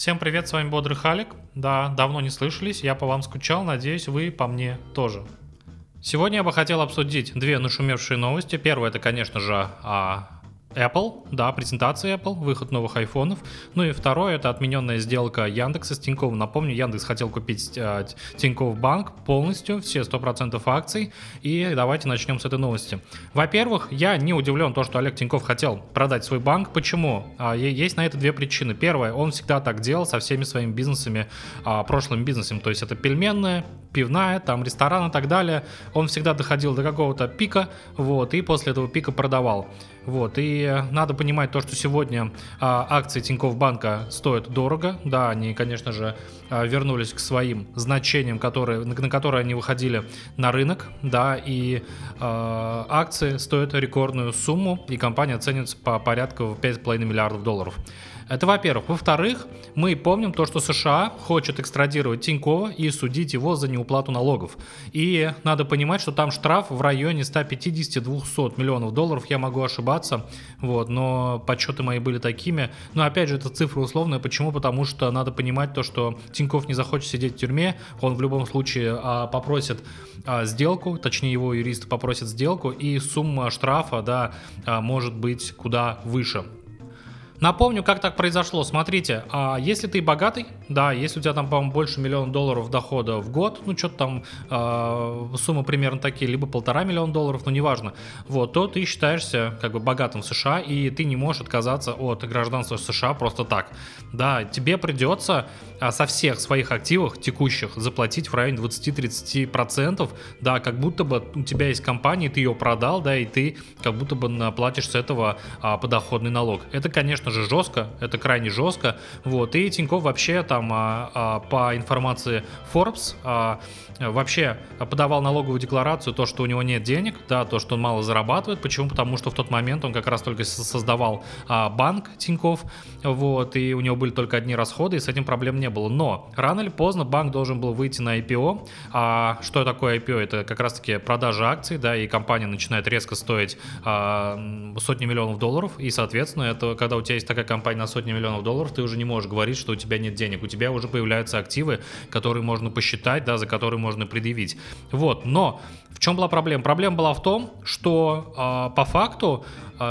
Всем привет, с вами Бодрый Халик. Да, давно не слышались, я по вам скучал, надеюсь, вы по мне тоже. Сегодня я бы хотел обсудить две нашумевшие новости. Первая это, конечно же, а, Apple, да, презентация Apple, выход новых айфонов. Ну и второе, это отмененная сделка Яндекса с Тиньковым. Напомню, Яндекс хотел купить э, Тинькофф Банк полностью, все 100% акций. И давайте начнем с этой новости. Во-первых, я не удивлен то, что Олег Тиньков хотел продать свой банк. Почему? А, есть на это две причины. Первое, он всегда так делал со всеми своими бизнесами, а, прошлым бизнесом. То есть это пельменная, пивная, там ресторан и так далее. Он всегда доходил до какого-то пика, вот, и после этого пика продавал. Вот, и надо понимать то, что сегодня а, акции Тинькофф Банка стоят дорого. Да, они, конечно же, а, вернулись к своим значениям, которые, на, на которые они выходили на рынок, да, и а, акции стоят рекордную сумму, и компания ценится по порядку в 5,5 миллиардов долларов. Это во-первых. Во-вторых, мы помним то, что США хочет экстрадировать Тинькова и судить его за неуплату налогов. И надо понимать, что там штраф в районе 150-200 миллионов долларов, я могу ошибаться, вот, но подсчеты мои были такими. Но опять же, это цифра условная. Почему? Потому что надо понимать то, что Тиньков не захочет сидеть в тюрьме, он в любом случае а, попросит а, сделку, точнее его юрист попросит сделку, и сумма штрафа, да, а, может быть куда выше. Напомню, как так произошло. Смотрите, а если ты богатый, да, если у тебя там, по-моему, больше миллиона долларов дохода в год, ну, что-то там, э, суммы примерно такие, либо полтора миллиона долларов, ну, неважно, вот, то ты считаешься, как бы, богатым в США, и ты не можешь отказаться от гражданства США просто так. Да, тебе придется а, со всех своих активов текущих заплатить в районе 20-30%, да, как будто бы у тебя есть компания, ты ее продал, да, и ты как будто бы платишь с этого а, подоходный налог. Это, конечно же, жестко, это крайне жестко. Вот. И Тиньков вообще там а, а, по информации Forbes а, вообще подавал налоговую декларацию, то, что у него нет денег, да, то, что он мало зарабатывает. Почему? Потому что в тот момент он как раз только создавал а, банк Тиньков, вот, и у него были только одни расходы, и с этим проблем не было. Но рано или поздно банк должен был выйти на IPO. А что такое IPO? Это как раз-таки продажа акций, да, и компания начинает резко стоить а, сотни миллионов долларов, и, соответственно, это когда у тебя есть такая компания на сотни миллионов долларов, ты уже не можешь говорить, что у тебя нет денег. У тебя уже появляются активы, которые можно посчитать, да, за которые можно предъявить. Вот, но в чем была проблема? Проблема была в том, что э, по факту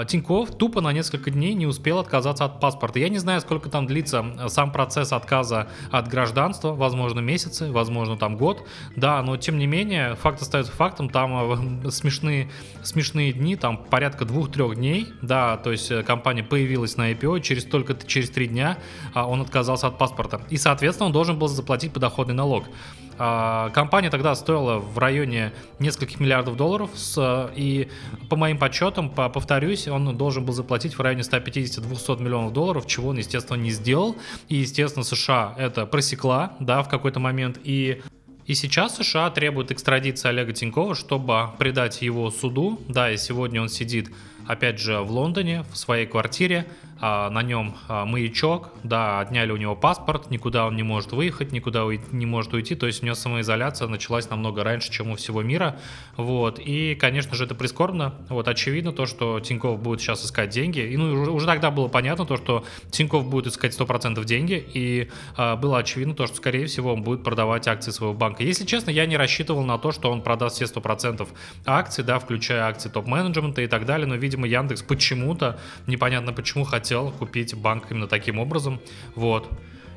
Тиньков тупо на несколько дней не успел отказаться от паспорта. Я не знаю, сколько там длится сам процесс отказа от гражданства, возможно, месяцы, возможно, там год, да, но тем не менее, факт остается фактом, там э, смешные, смешные дни, там порядка двух-трех дней, да, то есть э, компания появилась на IPO, через только через три дня э, он отказался от паспорта, и, соответственно, он должен был заплатить подоходный налог. А, компания тогда стоила в районе нескольких миллиардов долларов, и по моим подсчетам, по, повторюсь, он должен был заплатить в районе 150-200 миллионов долларов, чего он, естественно, не сделал. И, естественно, США это просекла, да, в какой-то момент, и и сейчас США требуют экстрадиции Олега Тинькова, чтобы предать его суду. Да, и сегодня он сидит, опять же, в Лондоне, в своей квартире. А, на нем а, маячок, да, отняли у него паспорт, никуда он не может выехать, никуда не может уйти, то есть у него самоизоляция началась намного раньше, чем у всего мира, вот, и, конечно же, это прискорбно, вот, очевидно то, что Тиньков будет сейчас искать деньги, и, ну, уже, уже тогда было понятно то, что Тиньков будет искать 100% деньги, и а, было очевидно то, что, скорее всего, он будет продавать акции своего банка. Если честно, я не рассчитывал на то, что он продаст все 100% акций, да, включая акции топ-менеджмента и так далее, но, видимо, Яндекс почему-то, непонятно почему, хотел хотел купить банк именно таким образом. Вот.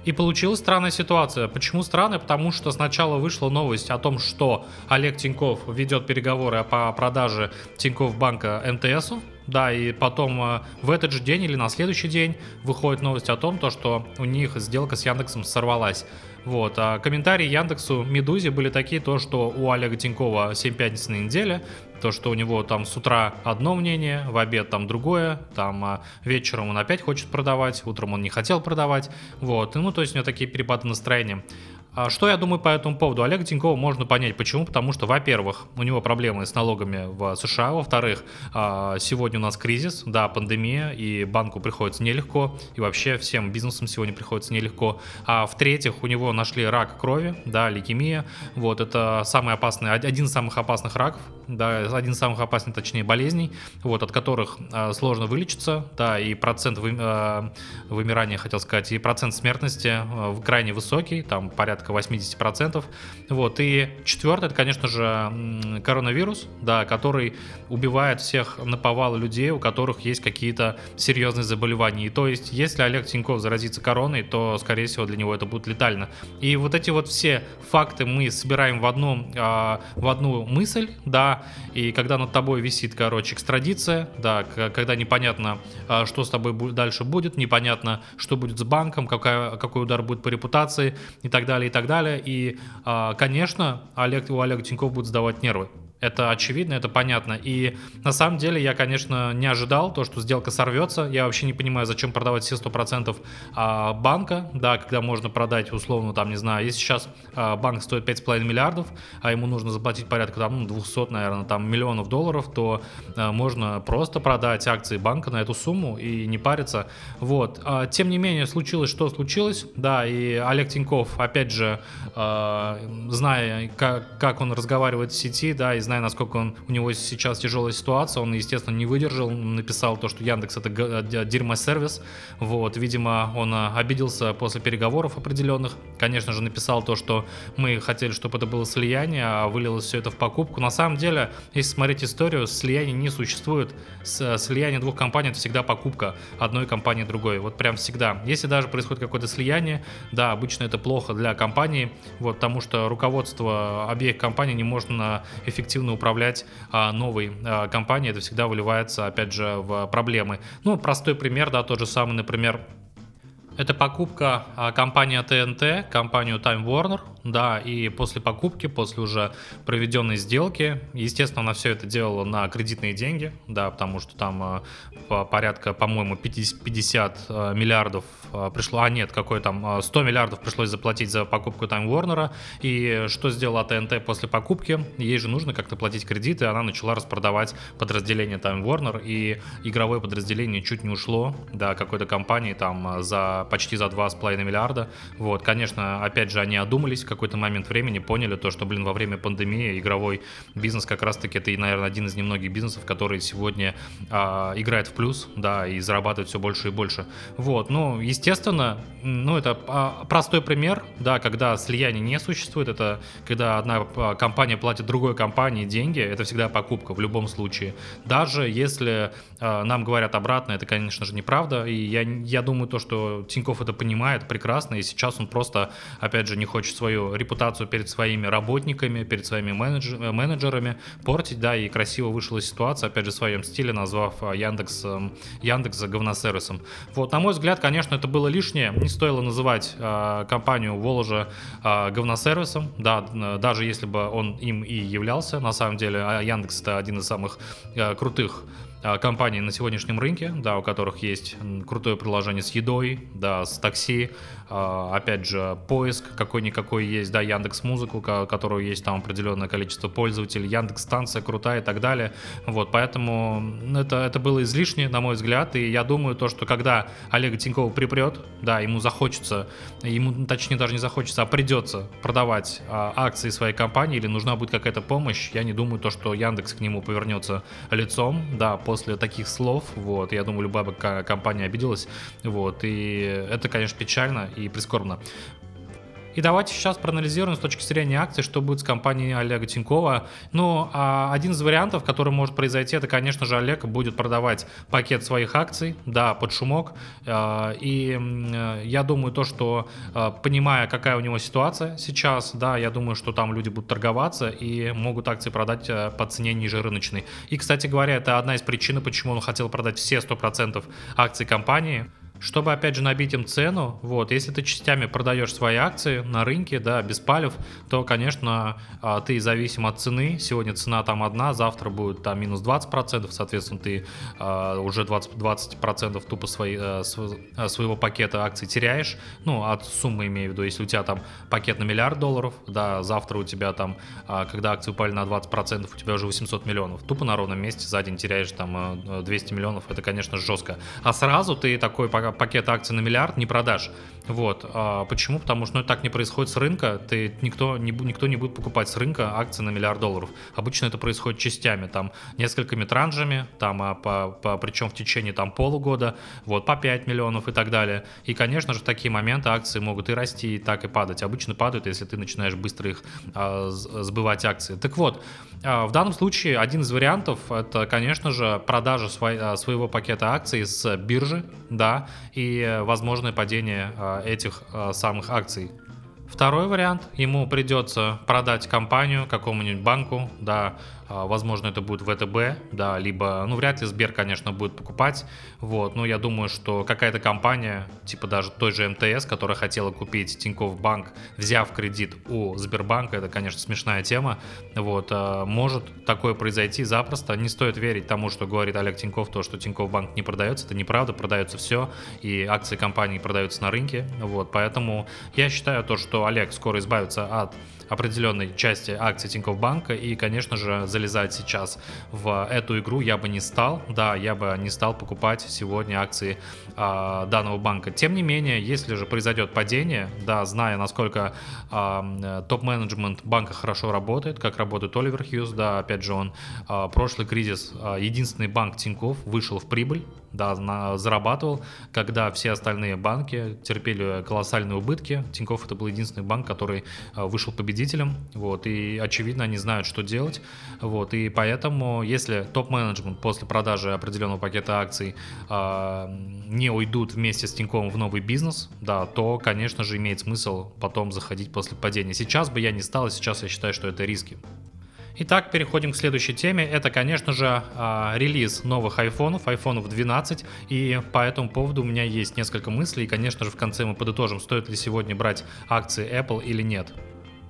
И получилась странная ситуация. Почему странная? Потому что сначала вышла новость о том, что Олег Тиньков ведет переговоры по продаже Тиньков банка МТСу. Да, и потом э, в этот же день или на следующий день выходит новость о том, то, что у них сделка с Яндексом сорвалась. Вот. А комментарии Яндексу Медузе были такие, то, что у Олега Тинькова 7 пятниц на неделе, то, что у него там с утра одно мнение, в обед там другое, там а вечером он опять хочет продавать, утром он не хотел продавать, вот, ну, то есть у него такие перепады настроения. А что я думаю по этому поводу? Олега Тинькова можно понять. Почему? Потому что, во-первых, у него проблемы с налогами в США. Во-вторых, а, сегодня у нас кризис, да, пандемия, и банку приходится нелегко, и вообще всем бизнесам сегодня приходится нелегко. А в-третьих, у него нашли рак крови, да, лейкемия. Вот, это самый опасный, один из самых опасных раков, да, один из самых опасных, точнее, болезней, вот, от которых а, сложно вылечиться, да, и процент вы, вымирания, хотел сказать, и процент смертности крайне высокий, там порядка порядка 80%. Вот. И четвертое, это, конечно же, коронавирус, да, который убивает всех наповал людей, у которых есть какие-то серьезные заболевания. И то есть, если Олег Тиньков заразится короной, то, скорее всего, для него это будет летально. И вот эти вот все факты мы собираем в одну, а, в одну мысль, да, и когда над тобой висит, короче, экстрадиция, да, когда непонятно, а, что с тобой дальше будет, непонятно, что будет с банком, какая, какой удар будет по репутации и так далее, так далее. И, а, конечно, Олег, у Олега Тиньков будет сдавать нервы. Это очевидно, это понятно. И на самом деле я, конечно, не ожидал то, что сделка сорвется. Я вообще не понимаю, зачем продавать все 100% а, банка, да, когда можно продать условно, там, не знаю, если сейчас а, банк стоит 5,5 миллиардов, а ему нужно заплатить порядка там, ну, 200, наверное, там, миллионов долларов, то а, можно просто продать акции банка на эту сумму и не париться. Вот. Тем не менее, случилось, что случилось, да, и Олег Тиньков, опять же, зная, как он разговаривает в сети, да, и зная, знаю, насколько он, у него сейчас тяжелая ситуация, он, естественно, не выдержал, написал то, что Яндекс это дерьмо-сервис, вот, видимо, он а, обиделся после переговоров определенных, конечно же, написал то, что мы хотели, чтобы это было слияние, а вылилось все это в покупку. На самом деле, если смотреть историю, слияние не существует, слияние двух компаний это всегда покупка одной компании другой, вот прям всегда. Если даже происходит какое-то слияние, да, обычно это плохо для компании, вот, потому что руководство обеих компаний не может эффективно эффективно управлять а, новой а, компанией, это всегда выливается, опять же, в проблемы. Ну, простой пример, да, тот же самый, например, это покупка а, компании ТНТ, компанию Time Warner, да, и после покупки, после уже проведенной сделки, естественно, она все это делала на кредитные деньги, да, потому что там а, порядка, по-моему, 50, 50 а, миллиардов а, пришло, а нет, какой там, 100 а, миллиардов пришлось заплатить за покупку Time Warner, и что сделала ТНТ после покупки? Ей же нужно как-то платить кредиты, она начала распродавать подразделение Time Warner, и игровое подразделение чуть не ушло, да, какой-то компании там за почти за 2,5 миллиарда, вот, конечно, опять же, они одумались какой-то момент времени, поняли то, что, блин, во время пандемии игровой бизнес как раз-таки это, наверное, один из немногих бизнесов, который сегодня а, играет в плюс, да, и зарабатывает все больше и больше, вот, ну, естественно, ну, это а, простой пример, да, когда слияние не существует, это когда одна а, компания платит другой компании деньги, это всегда покупка в любом случае. Даже если нам говорят обратно, это, конечно же, неправда, и я, я думаю, то, что Тиньков это понимает прекрасно, и сейчас он просто, опять же, не хочет свою репутацию перед своими работниками, перед своими менеджер, менеджерами портить, да, и красиво вышла ситуация, опять же, в своем стиле, назвав Яндекс, Яндекс говносервисом. Вот, на мой взгляд, конечно, это было лишнее. Не стоило называть э, компанию Воложа э, говносервисом, да, даже если бы он им и являлся. На самом деле, а Яндекс это один из самых э, крутых а, компаний на сегодняшнем рынке, да, у которых есть крутое приложение с едой, да, с такси, опять же, поиск какой-никакой есть, да, Яндекс Музыку, у которого есть там определенное количество пользователей, Яндекс Станция крутая и так далее, вот, поэтому это, это было излишне, на мой взгляд, и я думаю, то, что когда Олега Тинькова припрет, да, ему захочется, ему, точнее, даже не захочется, а придется продавать а, акции своей компании или нужна будет какая-то помощь, я не думаю, то, что Яндекс к нему повернется лицом, да, по после таких слов, вот, я думаю, любая бы компания обиделась, вот, и это, конечно, печально прискорбно. И давайте сейчас проанализируем с точки зрения акций, что будет с компанией Олега Тинькова. Ну, а один из вариантов, который может произойти, это, конечно же, Олег будет продавать пакет своих акций, да, под шумок. А, и я думаю, то, что а, понимая, какая у него ситуация сейчас, да, я думаю, что там люди будут торговаться и могут акции продать по цене ниже рыночной. И, кстати говоря, это одна из причин, почему он хотел продать все 100% акций компании чтобы, опять же, набить им цену, вот, если ты частями продаешь свои акции на рынке, да, без палев, то, конечно, а, ты зависим от цены. Сегодня цена там одна, завтра будет там минус 20%, соответственно, ты а, уже 20%, 20% тупо свои, э, э, своего пакета акций теряешь, ну, от суммы имею в виду, если у тебя там пакет на миллиард долларов, да, завтра у тебя там, а, когда акции упали на 20%, у тебя уже 800 миллионов. Тупо на ровном месте за день теряешь там 200 э, миллионов, это, конечно, жестко. А сразу ты такой пакет акций на миллиард не продашь. Вот. А почему? Потому что ну, так не происходит с рынка. Ты, никто, не, никто не будет покупать с рынка акции на миллиард долларов. Обычно это происходит частями, там несколькими транжами, там, а по, по, причем в течение там полугода, вот по 5 миллионов и так далее. И, конечно же, в такие моменты акции могут и расти, и так и падать. Обычно падают, если ты начинаешь быстро их а, сбывать акции. Так вот, а, в данном случае один из вариантов это, конечно же, продажа свой, а, своего пакета акций с биржи, да, и возможное падение а, этих а, самых акций. Второй вариант, ему придется продать компанию какому-нибудь банку, да, а, возможно, это будет ВТБ, да, либо, ну, вряд ли Сбер, конечно, будет покупать, вот, но я думаю, что какая-то компания, типа даже той же МТС, которая хотела купить Тинькофф Банк, взяв кредит у Сбербанка, это, конечно, смешная тема, вот, а, может такое произойти запросто, не стоит верить тому, что говорит Олег Тинькофф, то, что Тинькофф Банк не продается, это неправда, продается все, и акции компании продаются на рынке, вот, поэтому я считаю то, что Олег скоро избавится от определенной части акций Тинькофф Банка и, конечно же, залезать сейчас в эту игру я бы не стал, да, я бы не стал покупать сегодня акции э, данного банка. Тем не менее, если же произойдет падение, да, зная, насколько э, топ-менеджмент банка хорошо работает, как работает Оливер Хьюз, да, опять же, он э, прошлый кризис, э, единственный банк Тинькофф вышел в прибыль, да, на, зарабатывал, когда все остальные банки терпели колоссальные убытки. Тинькофф это был единственный банк, который э, вышел победителем, вот, и очевидно они знают, что делать, вот, и поэтому, если топ-менеджмент после продажи определенного пакета акций э, не уйдут вместе с Тиньковым в новый бизнес, да, то, конечно же, имеет смысл потом заходить после падения. Сейчас бы я не стал, и сейчас я считаю, что это риски. Итак, переходим к следующей теме. Это, конечно же, а, релиз новых айфонов, айфонов 12. И по этому поводу у меня есть несколько мыслей. И, конечно же, в конце мы подытожим, стоит ли сегодня брать акции Apple или нет.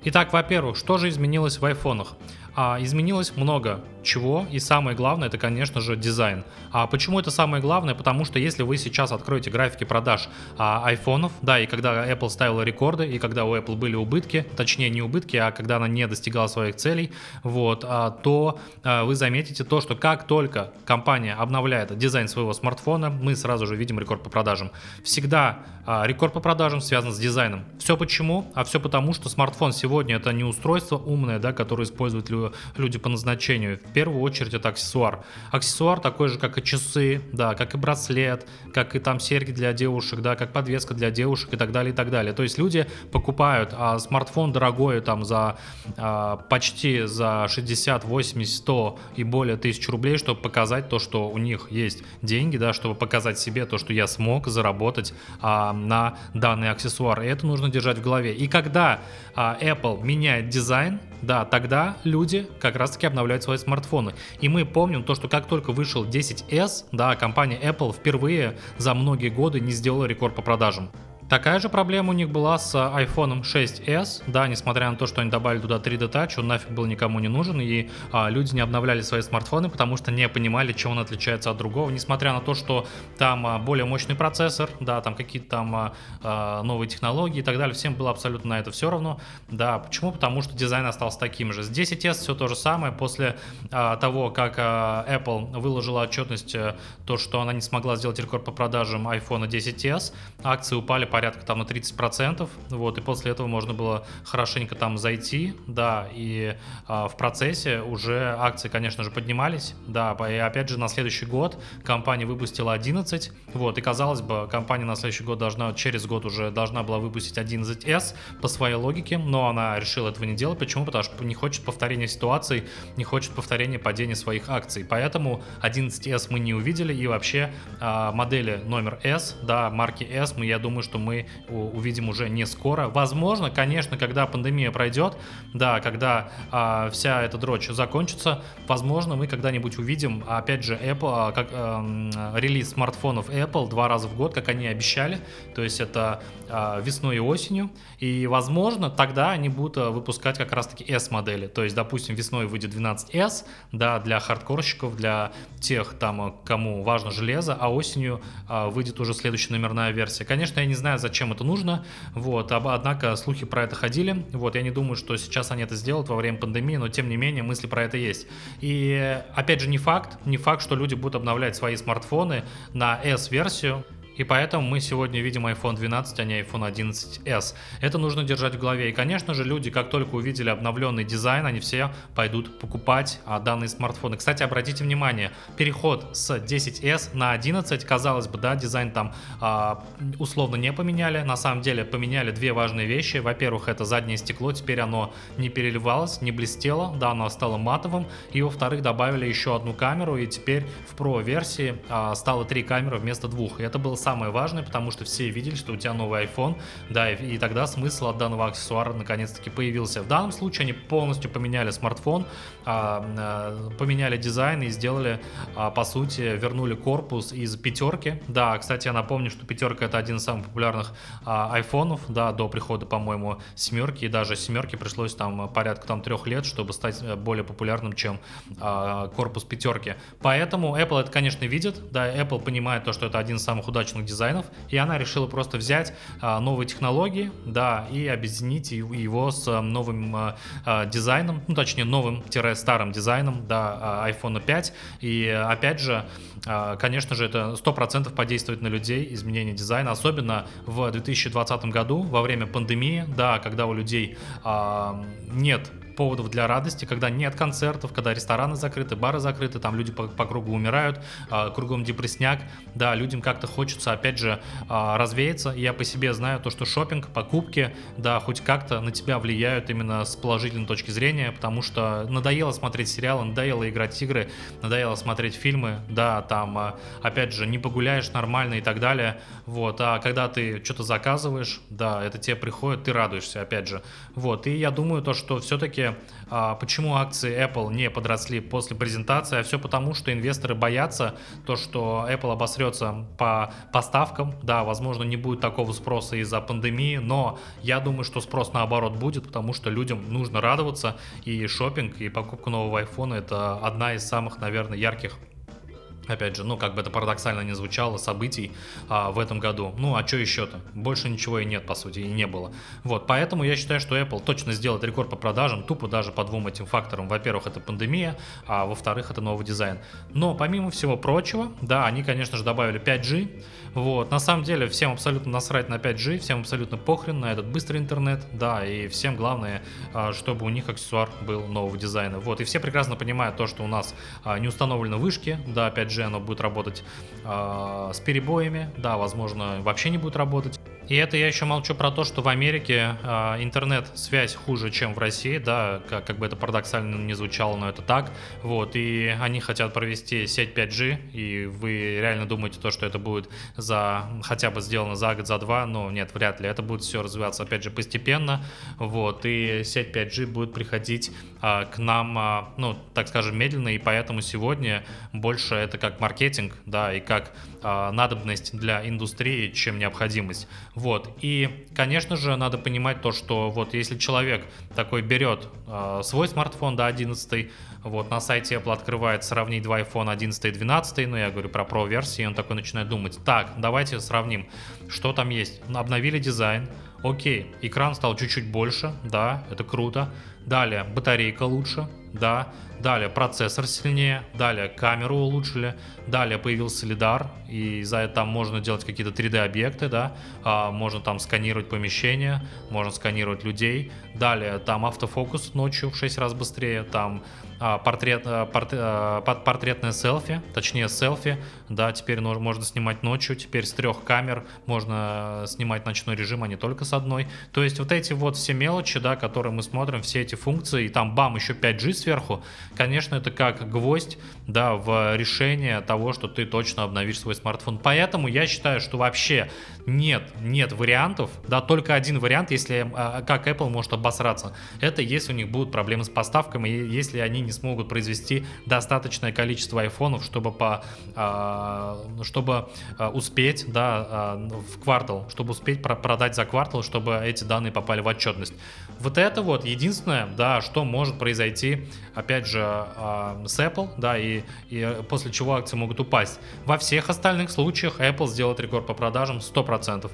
Итак, во-первых, что же изменилось в айфонах? А, изменилось много чего, и самое главное, это, конечно же, дизайн. А почему это самое главное? Потому что если вы сейчас откроете графики продаж а, айфонов, да, и когда Apple ставила рекорды, и когда у Apple были убытки, точнее не убытки, а когда она не достигала своих целей, вот, а, то а, вы заметите то, что как только компания обновляет дизайн своего смартфона, мы сразу же видим рекорд по продажам. Всегда а, рекорд по продажам связан с дизайном. Все почему? А все потому, что смартфон сегодня это не устройство умное, да, которое используют люди по назначению в первую очередь это аксессуар. Аксессуар такой же, как и часы, да, как и браслет, как и там серьги для девушек, да, как подвеска для девушек и так далее, и так далее. То есть люди покупают а смартфон дорогой там за а, почти за 60, 80, 100 и более тысяч рублей, чтобы показать то, что у них есть деньги, да, чтобы показать себе то, что я смог заработать а, на данный аксессуар. И это нужно держать в голове. И когда а, Apple меняет дизайн, да, тогда люди как раз-таки обновляют свои смартфоны. И мы помним то, что как только вышел 10s, да, компания Apple впервые за многие годы не сделала рекорд по продажам. Такая же проблема у них была с iPhone 6s, да, несмотря на то, что они добавили туда 3D Touch, он нафиг был никому не нужен, и а, люди не обновляли свои смартфоны, потому что не понимали, чем он отличается от другого, несмотря на то, что там а, более мощный процессор, да, там какие-то там а, а новые технологии и так далее, всем было абсолютно на это все равно, да, почему? Потому что дизайн остался таким же. С 10s все то же самое, после а, того, как а, Apple выложила отчетность, а, то, что она не смогла сделать рекорд по продажам iPhone 10s, акции упали по порядка там на 30%, вот, и после этого можно было хорошенько там зайти, да, и а, в процессе уже акции, конечно же, поднимались, да, и опять же на следующий год компания выпустила 11, вот, и казалось бы, компания на следующий год должна, через год уже должна была выпустить 11s по своей логике, но она решила этого не делать, почему? Потому что не хочет повторения ситуации, не хочет повторения падения своих акций, поэтому 11s мы не увидели, и вообще а, модели номер S, да, марки S, мы, я думаю, что мы увидим уже не скоро. Возможно, конечно, когда пандемия пройдет, да, когда а, вся эта дрочь закончится, возможно, мы когда-нибудь увидим, опять же, Apple, а, как, а, релиз смартфонов Apple два раза в год, как они обещали, то есть это а, весной и осенью, и, возможно, тогда они будут а, выпускать как раз-таки S-модели, то есть, допустим, весной выйдет 12S, да, для хардкорщиков, для тех, там, кому важно железо, а осенью а, выйдет уже следующая номерная версия. Конечно, я не знаю, зачем это нужно, вот, однако слухи про это ходили, вот, я не думаю, что сейчас они это сделают во время пандемии, но, тем не менее, мысли про это есть. И, опять же, не факт, не факт, что люди будут обновлять свои смартфоны на S-версию, и поэтому мы сегодня видим iPhone 12, а не iPhone 11s. Это нужно держать в голове. И, конечно же, люди, как только увидели обновленный дизайн, они все пойдут покупать а, данные смартфоны. Кстати, обратите внимание, переход с 10s на 11, казалось бы, да, дизайн там а, условно не поменяли. На самом деле поменяли две важные вещи. Во-первых, это заднее стекло, теперь оно не переливалось, не блестело, да, оно стало матовым. И, во-вторых, добавили еще одну камеру, и теперь в Pro версии а, стало три камеры вместо двух. И это было самое важное, потому что все видели, что у тебя новый iPhone, да, и, и тогда смысл от данного аксессуара наконец-таки появился. В данном случае они полностью поменяли смартфон, а, а, поменяли дизайн и сделали, а, по сути, вернули корпус из пятерки. Да, кстати, я напомню, что пятерка это один из самых популярных а, айфонов, да, до прихода, по-моему, семерки, и даже семерки пришлось там порядка там трех лет, чтобы стать э, более популярным, чем а, корпус пятерки. Поэтому Apple это, конечно, видит, да, Apple понимает то, что это один из самых удачных удачных дизайнов, и она решила просто взять а, новые технологии, да, и объединить его с а, новым а, дизайном, ну, точнее, новым-старым дизайном, да, iPhone 5, и опять же, конечно же, это 100% подействует на людей, изменение дизайна, особенно в 2020 году, во время пандемии, да, когда у людей а, нет поводов для радости, когда нет концертов, когда рестораны закрыты, бары закрыты, там люди по, по кругу умирают, э, кругом депресняк, да, людям как-то хочется, опять же, э, развеяться. Я по себе знаю то, что шопинг, покупки, да, хоть как-то на тебя влияют именно с положительной точки зрения, потому что надоело смотреть сериалы, надоело играть игры, надоело смотреть фильмы, да, там, э, опять же, не погуляешь нормально и так далее, вот, а когда ты что-то заказываешь, да, это тебе приходит, ты радуешься, опять же, вот, и я думаю то, что все-таки а, почему акции Apple не подросли после презентации, а все потому, что инвесторы боятся то, что Apple обосрется по поставкам, да, возможно, не будет такого спроса из-за пандемии, но я думаю, что спрос наоборот будет, потому что людям нужно радоваться, и шопинг, и покупка нового iPhone это одна из самых, наверное, ярких опять же, ну, как бы это парадоксально не звучало, событий а, в этом году. Ну, а что еще-то? Больше ничего и нет, по сути, и не было. Вот, поэтому я считаю, что Apple точно сделает рекорд по продажам, тупо даже по двум этим факторам. Во-первых, это пандемия, а во-вторых, это новый дизайн. Но, помимо всего прочего, да, они, конечно же, добавили 5G. Вот, на самом деле, всем абсолютно насрать на 5G, всем абсолютно похрен на этот быстрый интернет, да, и всем главное, а, чтобы у них аксессуар был нового дизайна. Вот, и все прекрасно понимают то, что у нас а, не установлены вышки, да, 5G оно будет работать э, с перебоями, да, возможно, вообще не будет работать. И это я еще молчу про то, что в Америке э, интернет-связь хуже, чем в России, да, как, как бы это парадоксально не звучало, но это так. Вот, и они хотят провести сеть 5G, и вы реально думаете то, что это будет за хотя бы сделано за год, за два, но нет, вряд ли. Это будет все развиваться, опять же, постепенно. Вот, и сеть 5G будет приходить э, к нам, э, ну, так скажем, медленно, и поэтому сегодня больше это как маркетинг, да, и как э, надобность для индустрии, чем необходимость. Вот. И, конечно же, надо понимать то, что вот если человек такой берет э, свой смартфон, да, 11 вот на сайте Apple открывает сравнить два iPhone 11 и 12, ну я говорю про Pro версии, он такой начинает думать, так, давайте сравним, что там есть. Обновили дизайн, окей, экран стал чуть-чуть больше, да, это круто. Далее, батарейка лучше, да. Далее процессор сильнее, далее камеру улучшили, далее появился лидар, и за это там можно делать какие-то 3D объекты, да, а, можно там сканировать помещения, можно сканировать людей, далее там автофокус ночью в 6 раз быстрее, там а, портрет, а, порт, портретное селфи, точнее селфи, да, теперь можно снимать ночью, теперь с трех камер можно снимать ночной режим, а не только с одной. То есть вот эти вот все мелочи, да, которые мы смотрим, все эти функции, и там бам, еще 5G сверху, конечно, это как гвоздь, да, в решение того, что ты точно обновишь свой смартфон. Поэтому я считаю, что вообще нет, нет вариантов, да, только один вариант, если, а, как Apple может обосраться, это если у них будут проблемы с поставками, если они не смогут произвести достаточное количество айфонов, чтобы, по, а, чтобы а, успеть, да, в квартал, чтобы успеть продать за квартал, чтобы эти данные попали в отчетность. Вот это вот единственное, да, что может произойти, опять же, с Apple, да, и, и после чего акции могут упасть. Во всех остальных случаях Apple сделает рекорд по продажам 100%. 100%.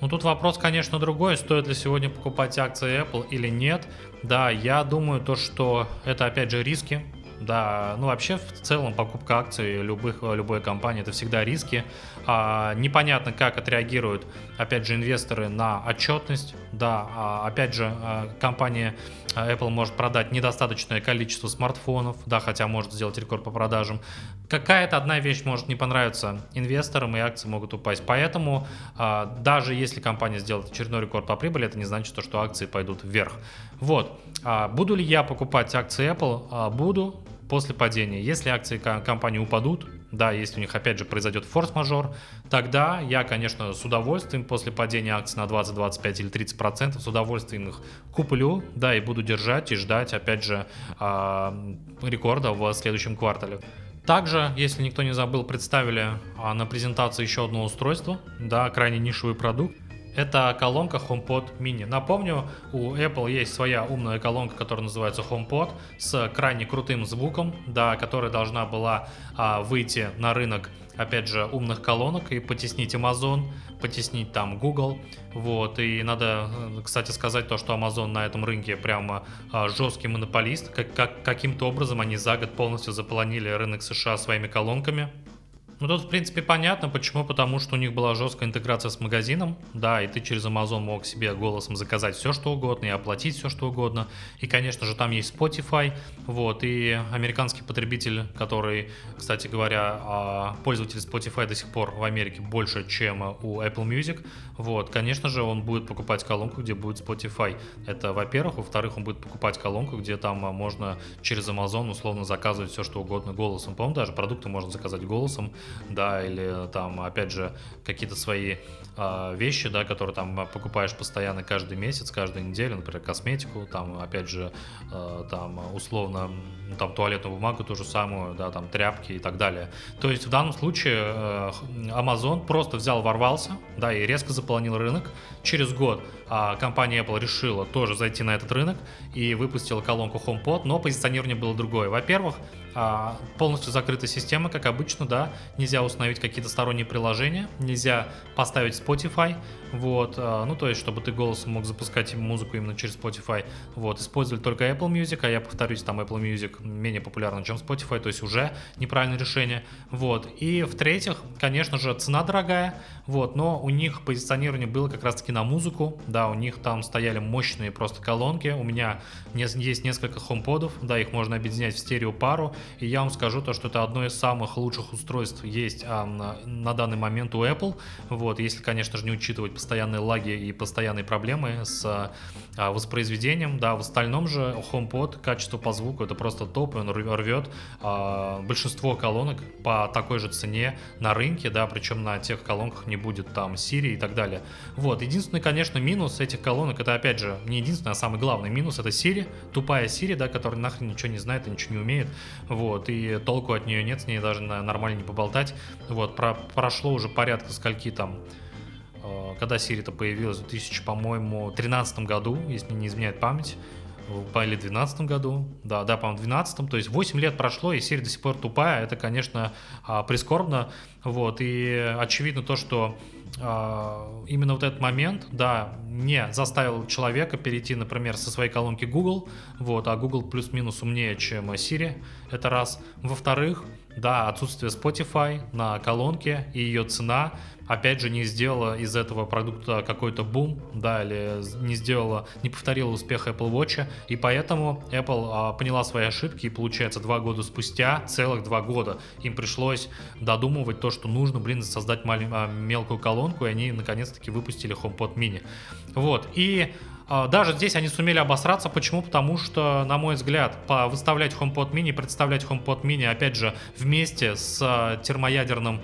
Ну тут вопрос, конечно, другой, стоит ли сегодня покупать акции Apple или нет. Да, я думаю то, что это опять же риски, да, ну вообще в целом покупка акций любых, любой компании это всегда риски. А, непонятно, как отреагируют, опять же, инвесторы на отчетность. Да, а, опять же, а, компания а, Apple может продать недостаточное количество смартфонов, да, хотя может сделать рекорд по продажам. Какая-то одна вещь может не понравиться инвесторам, и акции могут упасть. Поэтому а, даже если компания сделает очередной рекорд по прибыли, это не значит, что акции пойдут вверх. Вот. А, буду ли я покупать акции Apple? А, буду после падения. Если акции компании упадут, да, если у них опять же произойдет форс-мажор, тогда я, конечно, с удовольствием после падения акций на 20, 25 или 30 процентов, с удовольствием их куплю, да, и буду держать и ждать, опять же, э, рекорда в следующем квартале. Также, если никто не забыл, представили а, на презентации еще одно устройство, да, крайне нишевый продукт. Это колонка HomePod Mini. Напомню, у Apple есть своя умная колонка, которая называется HomePod, с крайне крутым звуком, да, которая должна была а, выйти на рынок, опять же, умных колонок и потеснить Amazon, потеснить там Google. Вот, и надо, э, кстати, сказать то, что Amazon на этом рынке прямо а, жесткий монополист. Как, как, каким-то образом они за год полностью заполонили рынок США своими колонками. Ну тут, в принципе, понятно, почему, потому что у них была жесткая интеграция с магазином, да, и ты через Amazon мог себе голосом заказать все, что угодно, и оплатить все, что угодно, и, конечно же, там есть Spotify, вот, и американский потребитель, который, кстати говоря, а, пользователь Spotify до сих пор в Америке больше, чем у Apple Music, вот, конечно же, он будет покупать колонку, где будет Spotify, это, во-первых, во-вторых, он будет покупать колонку, где там можно через Amazon условно заказывать все, что угодно голосом, по-моему, даже продукты можно заказать голосом, да, или там, опять же, какие-то свои э, вещи, да, которые там покупаешь постоянно каждый месяц, каждую неделю, например, косметику, там, опять же, э, там, условно, там, туалетную бумагу ту же самую, да, там, тряпки и так далее. То есть в данном случае э, Amazon просто взял, ворвался, да, и резко заполонил рынок. Через год э, компания Apple решила тоже зайти на этот рынок и выпустила колонку HomePod, но позиционирование было другое. Во-первых, а, полностью закрытая система, как обычно, да, нельзя установить какие-то сторонние приложения, нельзя поставить Spotify, вот, а, ну, то есть, чтобы ты голосом мог запускать музыку именно через Spotify, вот, использовали только Apple Music, а я повторюсь, там Apple Music менее популярен, чем Spotify, то есть уже неправильное решение, вот, и в-третьих, конечно же, цена дорогая, вот, но у них позиционирование было как раз-таки на музыку, да, у них там стояли мощные просто колонки, у меня есть несколько HomePod'ов, да, их можно объединять в стерео пару, и я вам скажу то, что это одно из самых лучших устройств есть а, на, на данный момент у Apple. Вот, если, конечно же, не учитывать постоянные лаги и постоянные проблемы с а, воспроизведением. Да, в остальном же HomePod, качество по звуку, это просто топ, и он рвет а, большинство колонок по такой же цене на рынке, да, причем на тех колонках не будет там Siri и так далее. Вот, единственный, конечно, минус этих колонок, это опять же, не единственный, а самый главный минус, это Siri, тупая Siri, да, которая нахрен ничего не знает и ничего не умеет. Вот, и толку от нее нет, с ней даже нормально не поболтать. Вот, про, прошло уже порядка скольки там э, когда Siri-то появилась в 2000, по-моему, 13 году, если не изменяет память, или в 2012 году, да, да, по-моему, в 2012, то есть 8 лет прошло, и Siri до сих пор тупая, это, конечно, а, прискорбно, вот, и очевидно то, что э, именно вот этот момент, да, не заставил человека перейти, например, со своей колонки Google, вот, а Google плюс-минус умнее, чем Siri, это раз. Во-вторых, да, отсутствие Spotify на колонке и ее цена опять же, не сделала из этого продукта какой-то бум, да, или не сделала, не повторила успех Apple Watch, и поэтому Apple а, поняла свои ошибки, и получается, два года спустя, целых два года, им пришлось додумывать то, что нужно, блин, создать малень, а, мелкую колонку, и они наконец-таки выпустили HomePod mini. Вот, и а, даже здесь они сумели обосраться. Почему? Потому что, на мой взгляд, выставлять HomePod mini, представлять HomePod mini, опять же, вместе с а, термоядерным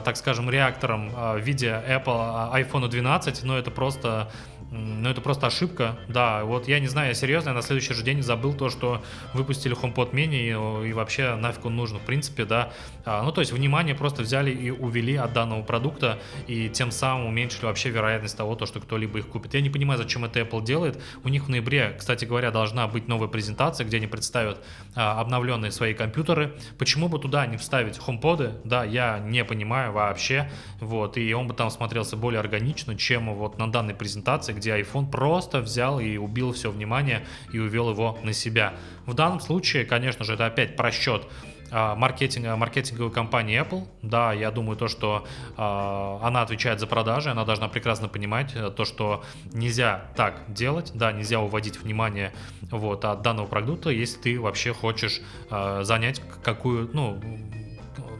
так скажем, реактором а, в виде Apple iPhone 12, но это просто ну, это просто ошибка, да. Вот я не знаю, я серьезно, я на следующий же день забыл то, что выпустили HomePod mini, и, и вообще нафиг он нужен, в принципе, да. А, ну, то есть, внимание просто взяли и увели от данного продукта, и тем самым уменьшили вообще вероятность того, то, что кто-либо их купит. Я не понимаю, зачем это Apple делает. У них в ноябре, кстати говоря, должна быть новая презентация, где они представят а, обновленные свои компьютеры. Почему бы туда не вставить HomePod? Да, я не понимаю вообще. Вот, и он бы там смотрелся более органично, чем вот на данной презентации, где iPhone просто взял и убил все внимание и увел его на себя. В данном случае, конечно же, это опять просчет а, маркетинга, маркетинговой компании Apple. Да, я думаю то, что э, она отвечает за продажи, она должна прекрасно понимать э, то, что нельзя так делать, да, нельзя уводить внимание вот, от данного продукта, если ты вообще хочешь э, занять какую, ну,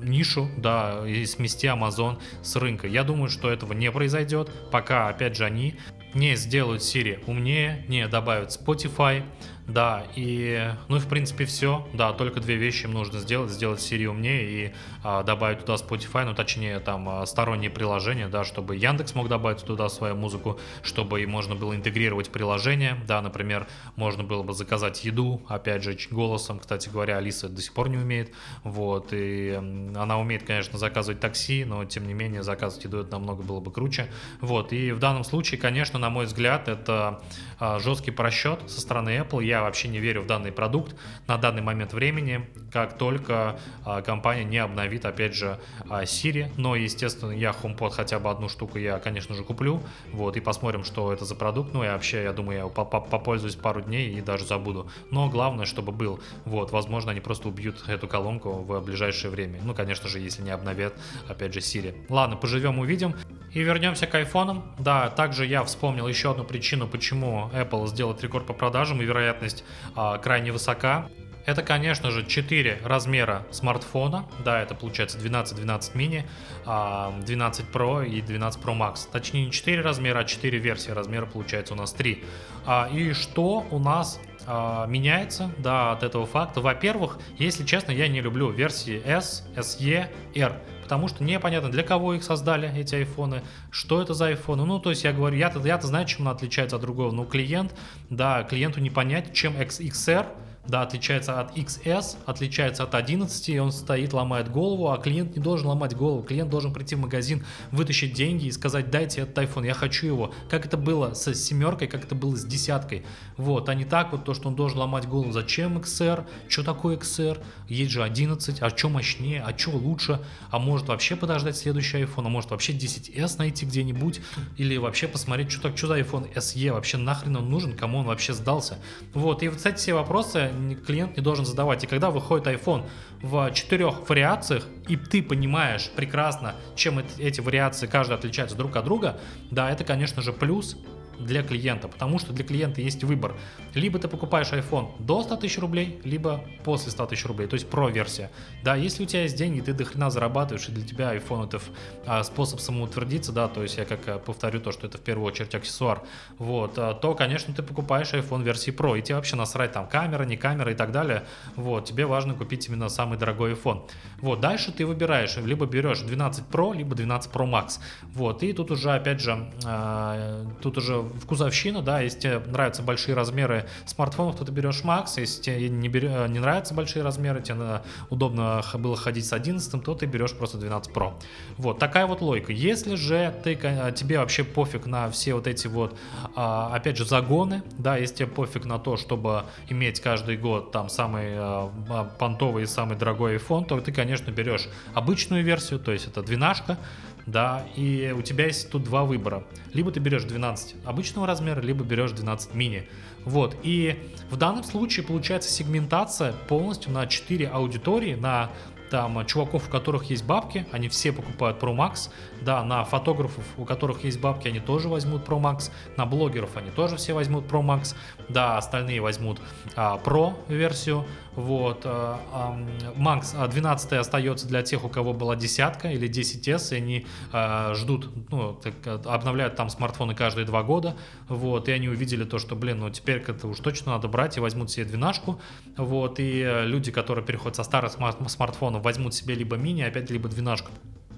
нишу, да, и смести Amazon с рынка. Я думаю, что этого не произойдет, пока, опять же, они не сделают Siri умнее, не добавят Spotify, да, и, ну и в принципе все, да, только две вещи им нужно сделать, сделать Siri умнее и а, добавить туда Spotify, ну точнее там а, сторонние приложения, да, чтобы Яндекс мог добавить туда свою музыку, чтобы и можно было интегрировать приложения, да, например, можно было бы заказать еду, опять же, голосом, кстати говоря, Алиса до сих пор не умеет, вот, и она умеет, конечно, заказывать такси, но тем не менее заказывать еду это намного было бы круче, вот, и в данном случае, конечно, на мой взгляд, это а, жесткий просчет со стороны Apple, я вообще не верю в данный продукт на данный момент времени, как только а, компания не обновит, опять же, а, Siri. Но, естественно, я HomePod хотя бы одну штуку я, конечно же, куплю. Вот, и посмотрим, что это за продукт. Ну, и вообще, я думаю, я попользуюсь пару дней и даже забуду. Но главное, чтобы был. Вот, возможно, они просто убьют эту колонку в ближайшее время. Ну, конечно же, если не обновят, опять же, Siri. Ладно, поживем, увидим. И вернемся к айфонам. Да, также я вспомнил еще одну причину, почему Apple сделает рекорд по продажам, и вероятность а, крайне высока. Это, конечно же, 4 размера смартфона. Да, это получается 12, 12 мини, 12 Pro и 12 Pro Max. Точнее, не 4 размера, а 4 версии размера получается у нас 3. А, и что у нас а, меняется, да, от этого факта. Во-первых, если честно, я не люблю версии S, SE, R потому что непонятно, для кого их создали, эти айфоны, что это за айфоны. Ну, то есть я говорю, я-то я знаю, чем он отличается от другого, но клиент, да, клиенту не понять, чем XR да, отличается от XS, отличается от 11, и он стоит, ломает голову, а клиент не должен ломать голову. Клиент должен прийти в магазин, вытащить деньги и сказать, дайте этот iPhone, я хочу его. Как это было с семеркой, как это было с десяткой. Вот, а не так вот то, что он должен ломать голову, зачем XR, что такое XR, есть же 11, а что мощнее, а что лучше, а может вообще подождать следующий iPhone, а может вообще 10s найти где-нибудь, или вообще посмотреть, что, так, что за iPhone SE, вообще нахрен он нужен, кому он вообще сдался. Вот, и вот, кстати, все вопросы клиент не должен задавать. И когда выходит iPhone в четырех вариациях, и ты понимаешь прекрасно, чем эти вариации каждая отличается друг от друга, да, это, конечно же, плюс для клиента, потому что для клиента есть выбор. Либо ты покупаешь iPhone до 100 тысяч рублей, либо после 100 тысяч рублей, то есть про версия. Да, если у тебя есть деньги, ты до хрена зарабатываешь, и для тебя iPhone это а, способ самоутвердиться, да, то есть я как э, повторю то, что это в первую очередь аксессуар, вот, а, то, конечно, ты покупаешь iPhone версии Pro, и тебе вообще насрать там камера, не камера и так далее, вот, тебе важно купить именно самый дорогой iPhone. Вот, дальше ты выбираешь, либо берешь 12 Pro, либо 12 Pro Max, вот, и тут уже, опять же, а, тут уже вкусовщина, да, если тебе нравятся большие размеры смартфонов, то ты берешь Max, если тебе не, берё, не нравятся большие размеры, тебе удобно было ходить с 11, то ты берешь просто 12 Pro. Вот, такая вот логика. Если же ты, тебе вообще пофиг на все вот эти вот, а, опять же, загоны, да, если тебе пофиг на то, чтобы иметь каждый год там самый а, понтовый и самый дорогой iPhone, то ты, конечно, берешь обычную версию, то есть это двенашка, да, и у тебя есть тут два выбора. Либо ты берешь 12 обычного размера, либо берешь 12 мини. Вот, и в данном случае получается сегментация полностью на 4 аудитории, на там чуваков, у которых есть бабки, они все покупают Pro Max, да, на фотографов, у которых есть бабки, они тоже возьмут Pro Max, на блогеров они тоже все возьмут Pro Max, да, остальные возьмут а, Pro версию, вот, а, а, Max 12 остается для тех, у кого была десятка или 10s, и они а, ждут, ну, так, обновляют там смартфоны каждые два года, вот, и они увидели то, что, блин, ну теперь это уж точно надо брать и возьмут себе двенашку, вот, и люди, которые переходят со старых смартфонов возьмут себе либо мини, опять либо двенашку.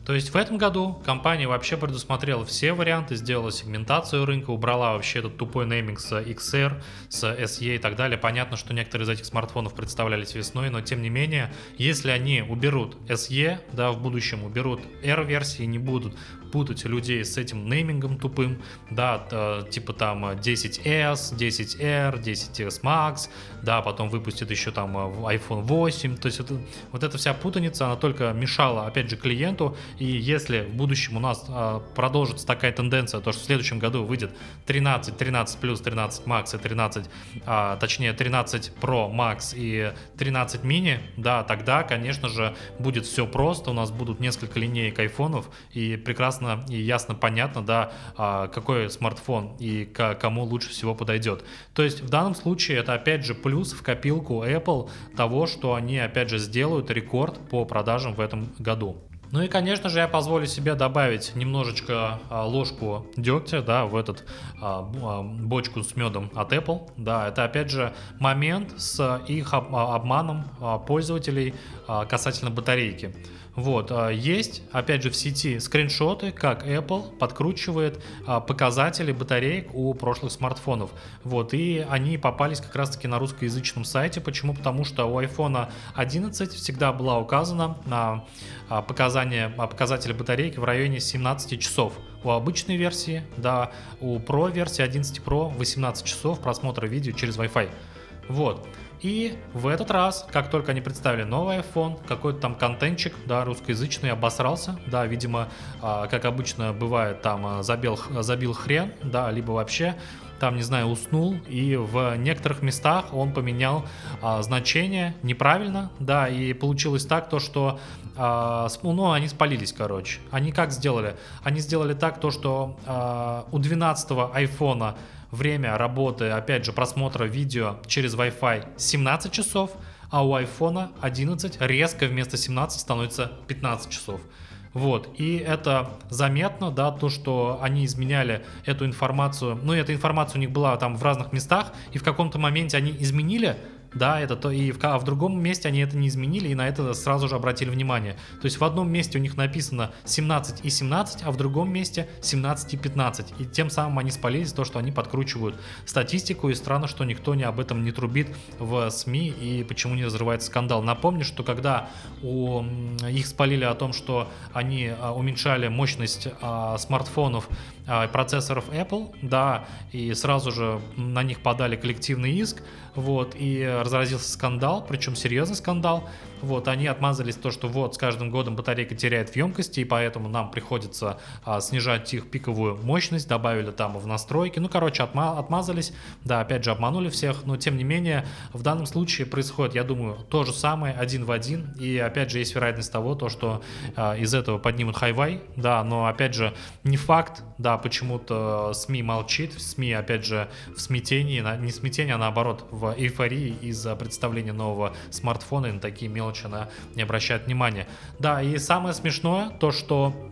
То есть в этом году компания вообще предусмотрела все варианты, сделала сегментацию рынка, убрала вообще этот тупой нейминг с XR, с SE и так далее. Понятно, что некоторые из этих смартфонов представлялись весной, но тем не менее, если они уберут SE, да, в будущем уберут R-версии, не будут путать людей с этим неймингом тупым, да, типа там 10s, 10r, 10s Max, да, потом выпустит еще там э, iPhone 8, то есть это, вот эта вся путаница, она только мешала, опять же, клиенту, и если в будущем у нас а, продолжится такая тенденция, то что в следующем году выйдет 13, 13 плюс, 13 Max и 13, а, точнее 13 Pro Max и 13 mini, да, тогда, конечно же, будет все просто, у нас будут несколько линеек айфонов, и прекрасно и ясно понятно, да, а, какой смартфон и кому лучше всего подойдет. То есть в данном случае это опять же плюс в копилку Apple того, что они опять же сделают рекорд по продажам в этом году. Ну и, конечно же, я позволю себе добавить немножечко а, ложку дегтя, да, в этот а, а, бочку с медом от Apple. Да, это опять же момент с их об, обманом пользователей касательно батарейки. Вот, а, есть, опять же, в сети скриншоты, как Apple подкручивает а, показатели батареек у прошлых смартфонов. Вот, и они попались как раз-таки на русскоязычном сайте. Почему? Потому что у iPhone 11 всегда была указана на а, показание, показатели батарейки в районе 17 часов. У обычной версии, да, у Pro версии 11 Pro 18 часов просмотра видео через Wi-Fi. Вот. И в этот раз, как только они представили новый iPhone, какой-то там контентчик, да, русскоязычный обосрался, да, видимо, а, как обычно бывает, там а, забил, забил хрен, да, либо вообще там, не знаю, уснул, и в некоторых местах он поменял а, значение неправильно, да, и получилось так, то, что, а, ну, они спалились, короче. Они как сделали? Они сделали так, то, что а, у 12-го айфона время работы, опять же, просмотра видео через Wi-Fi 17 часов, а у iPhone 11 резко вместо 17 становится 15 часов. Вот, и это заметно, да, то, что они изменяли эту информацию, ну, эта информация у них была там в разных местах, и в каком-то моменте они изменили да, это то, и в, а в другом месте они это не изменили, и на это сразу же обратили внимание. То есть в одном месте у них написано 17 и 17, а в другом месте 17 и 15. И тем самым они спалились то, что они подкручивают статистику, и странно, что никто не об этом не трубит в СМИ, и почему не разрывается скандал. Напомню, что когда у, их спалили о том, что они а, уменьшали мощность а, смартфонов процессоров Apple, да, и сразу же на них подали коллективный иск, вот, и разразился скандал, причем серьезный скандал, вот, они отмазались то, что вот с каждым годом батарейка теряет в емкости, и поэтому нам приходится а, снижать их пиковую мощность, добавили там в настройки, ну, короче, отма отмазались, да, опять же, обманули всех, но тем не менее, в данном случае происходит, я думаю, то же самое, один в один, и опять же, есть вероятность того, то, что а, из этого поднимут хайвай, да, но опять же, не факт, да, почему-то СМИ молчит, СМИ, опять же, в смятении, не смятении, а наоборот, в эйфории из-за представления нового смартфона и на такие мелочи мелочь она не обращает внимания. Да, и самое смешное, то что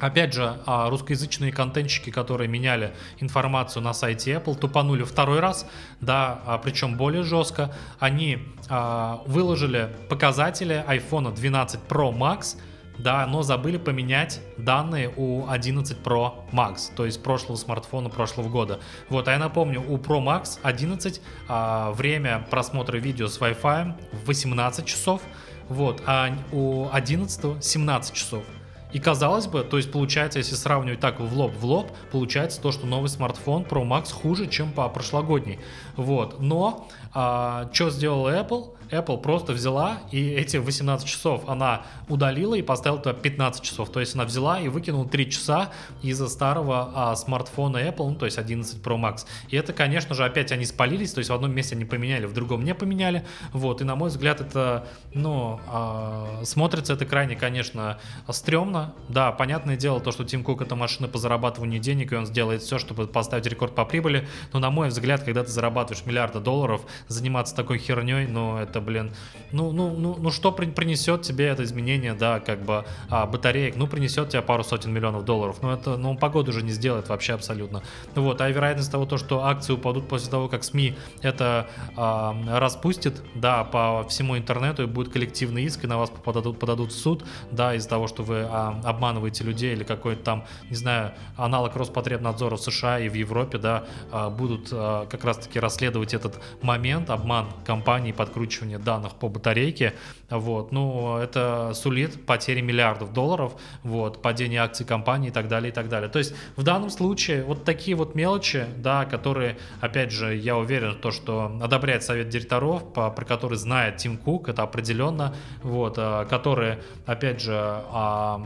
Опять же, а, русскоязычные контентчики, которые меняли информацию на сайте Apple, тупанули второй раз, да, а, причем более жестко. Они а, выложили показатели iPhone 12 Pro Max – да, но забыли поменять данные у 11 Pro Max, то есть прошлого смартфона прошлого года. Вот, а я напомню, у Pro Max 11 а, время просмотра видео с Wi-Fi 18 часов, вот, а у 11 17 часов. И казалось бы, то есть получается, если сравнивать так в лоб в лоб, получается то, что новый смартфон Pro Max хуже, чем по прошлогодней. Вот. Но а, что сделал Apple? Apple просто взяла и эти 18 часов она удалила и поставила туда 15 часов. То есть она взяла и выкинула 3 часа из-за старого а, смартфона Apple, ну, то есть 11 Pro Max. И это, конечно же, опять они спалились, то есть в одном месте они поменяли, в другом не поменяли. Вот, и на мой взгляд это, ну, а, смотрится это крайне, конечно, стрёмно. Да, понятное дело, то, что Тим Кук это машина по зарабатыванию денег, и он сделает все, чтобы поставить рекорд по прибыли. Но, на мой взгляд, когда ты зарабатываешь миллиарды долларов, заниматься такой херней, ну, это блин, ну, ну, ну, ну что принесет тебе это изменение, да, как бы а, батареек, ну, принесет тебе пару сотен миллионов долларов, ну, это, ну, погоду уже не сделает вообще абсолютно. Вот, а вероятность того, то, что акции упадут после того, как СМИ это а, распустит, да, по всему интернету, и будет коллективный иск, и на вас подадут, подадут в суд, да, из-за того, что вы а, обманываете людей или какой-то там, не знаю, аналог Роспотребнадзора в США и в Европе, да, а, будут а, как раз-таки расследовать этот момент, обман компании, подкручивание данных по батарейке, вот, ну, это сулит потери миллиардов долларов, вот, падение акций компании и так далее, и так далее. То есть в данном случае вот такие вот мелочи, да, которые, опять же, я уверен, то, что одобряет совет директоров, по, про который знает Тим Кук, это определенно, вот, а, которые, опять же, а,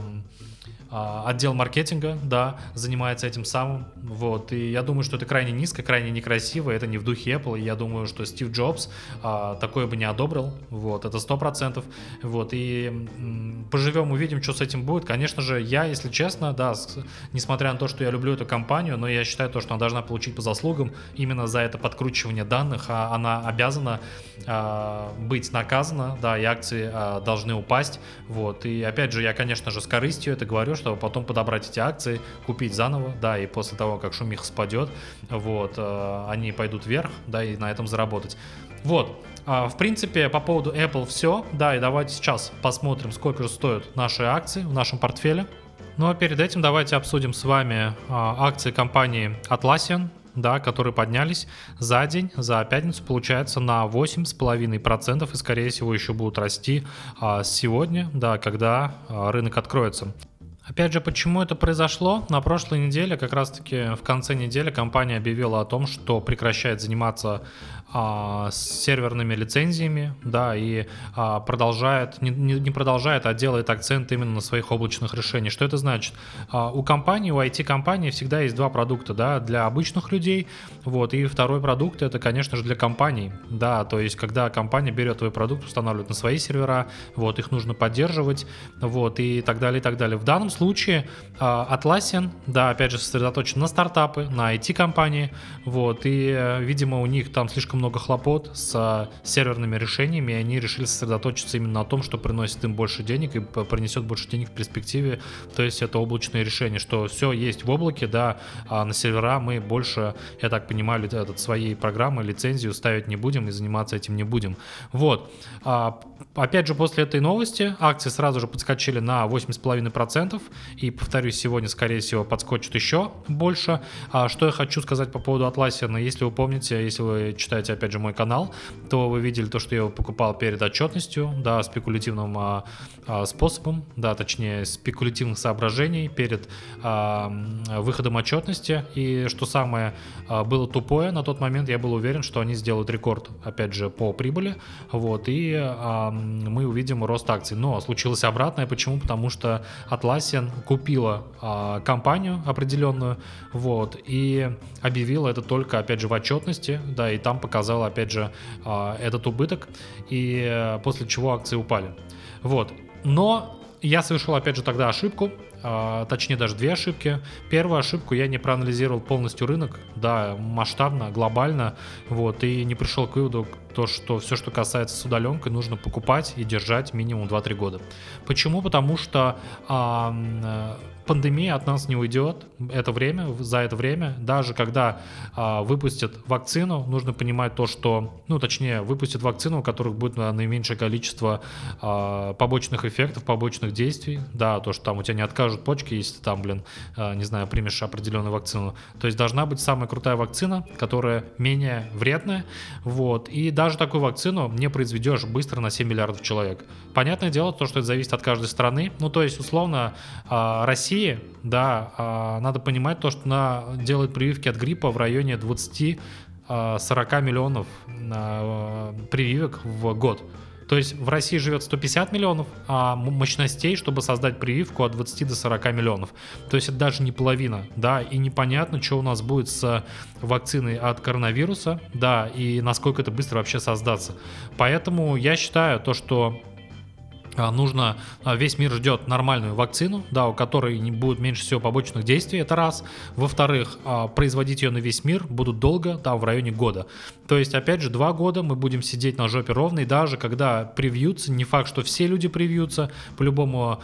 отдел маркетинга, да, занимается этим самым, вот, и я думаю, что это крайне низко, крайне некрасиво, это не в духе Apple, и я думаю, что Стив Джобс а, такое бы не одобрил, вот, это сто процентов, вот, и м, поживем, увидим, что с этим будет, конечно же, я, если честно, да, с, несмотря на то, что я люблю эту компанию, но я считаю то, что она должна получить по заслугам именно за это подкручивание данных, а она обязана а, быть наказана, да, и акции а, должны упасть, вот, и опять же, я, конечно же, с корыстью это говорю, чтобы потом подобрать эти акции, купить заново, да, и после того, как шумиха спадет, вот, э, они пойдут вверх, да, и на этом заработать. Вот, а, в принципе, по поводу Apple все, да, и давайте сейчас посмотрим, сколько же стоят наши акции в нашем портфеле. Ну а перед этим давайте обсудим с вами а, акции компании Atlassian, да, которые поднялись за день, за пятницу, получается, на 8,5% и, скорее всего, еще будут расти а, сегодня, да, когда а, рынок откроется. Опять же, почему это произошло? На прошлой неделе, как раз-таки в конце недели, компания объявила о том, что прекращает заниматься а, с серверными лицензиями, да, и а, продолжает, не, не продолжает, а делает акцент именно на своих облачных решениях. Что это значит? А, у компании, у IT-компании всегда есть два продукта, да, для обычных людей, вот, и второй продукт это, конечно же, для компаний, да, то есть, когда компания берет твой продукт, устанавливает на свои сервера, вот, их нужно поддерживать, вот, и так далее, и так далее. В данном случае а, Atlassian, да, опять же, сосредоточен на стартапы, на IT-компании, вот, и, э, видимо, у них там слишком много хлопот с серверными решениями, и они решили сосредоточиться именно на том, что приносит им больше денег и принесет больше денег в перспективе, то есть это облачное решение, что все есть в облаке, да, а на сервера мы больше, я так понимаю, этот, своей программы, лицензию ставить не будем и заниматься этим не будем. Вот. А, опять же, после этой новости акции сразу же подскочили на 8,5%, и, повторюсь, сегодня, скорее всего, подскочат еще больше. А, что я хочу сказать по поводу Atlassian, если вы помните, если вы читаете, опять же, мой канал, то вы видели то, что я его покупал перед отчетностью, да, спекулятивным а, а, способом, да, точнее, спекулятивных соображений перед а, выходом отчетности. И что самое а, было тупое, на тот момент я был уверен, что они сделают рекорд, опять же, по прибыли, вот, и а, мы увидим рост акций. Но случилось обратное, почему? Потому что Atlassian купила а, компанию определенную, вот, и объявила это только, опять же, в отчетности, да, и там показала, опять же, а, этот убыток, и э, после чего акции упали. Вот. Но я совершил, опять же, тогда ошибку, а, точнее даже две ошибки. Первую ошибку я не проанализировал полностью рынок, да, масштабно, глобально, вот, и не пришел к выводу, то, что все, что касается с удаленкой, нужно покупать и держать минимум 2-3 года. Почему? Потому что а, пандемия от нас не уйдет. Это время, за это время, даже когда а, выпустят вакцину, нужно понимать то, что, ну, точнее, выпустят вакцину, у которых будет наименьшее количество а, побочных эффектов, побочных действий. Да, то, что там у тебя не откажут почки, если ты там, блин, а, не знаю, примешь определенную вакцину. То есть должна быть самая крутая вакцина, которая менее вредная. Вот. И даже такую вакцину не произведешь быстро на 7 миллиардов человек. Понятное дело, то, что это зависит от каждой страны. Ну, то есть, условно, а, России, да, а, надо понимать то, что она делает прививки от гриппа в районе 20 40 миллионов прививок в год. То есть в России живет 150 миллионов а мощностей, чтобы создать прививку от 20 до 40 миллионов. То есть это даже не половина, да, и непонятно, что у нас будет с вакциной от коронавируса, да, и насколько это быстро вообще создаться. Поэтому я считаю то, что а, нужно, а, весь мир ждет нормальную вакцину, да, у которой не будет меньше всего побочных действий, это раз. Во-вторых, а, производить ее на весь мир будут долго, да, в районе года. То есть, опять же, два года мы будем сидеть на жопе ровно, и даже когда привьются, не факт, что все люди привьются, по-любому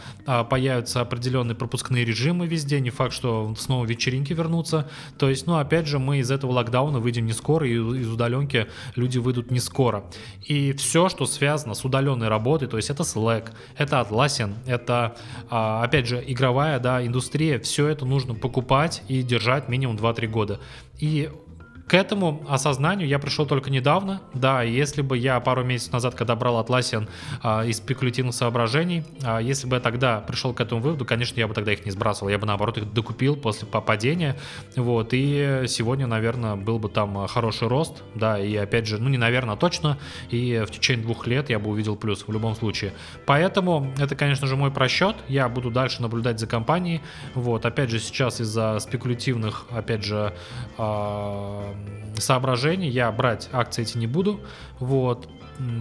появятся определенные пропускные режимы везде, не факт, что снова вечеринки вернутся. То есть, ну, опять же, мы из этого локдауна выйдем не скоро, и из удаленки люди выйдут не скоро. И все, что связано с удаленной работой, то есть это Slack, Slack, это Atlassian, это, а, опять же, игровая да, индустрия, все это нужно покупать и держать минимум 2-3 года. И к этому осознанию я пришел только недавно. Да, если бы я пару месяцев назад, когда брал Atlassian а, из спекулятивных соображений, а, если бы я тогда пришел к этому выводу, конечно, я бы тогда их не сбрасывал. Я бы, наоборот, их докупил после падения. Вот, и сегодня, наверное, был бы там хороший рост. Да, и опять же, ну не наверное, а точно. И в течение двух лет я бы увидел плюс в любом случае. Поэтому это, конечно же, мой просчет. Я буду дальше наблюдать за компанией. Вот, опять же, сейчас из-за спекулятивных, опять же, а, соображений я брать акции эти не буду. Вот.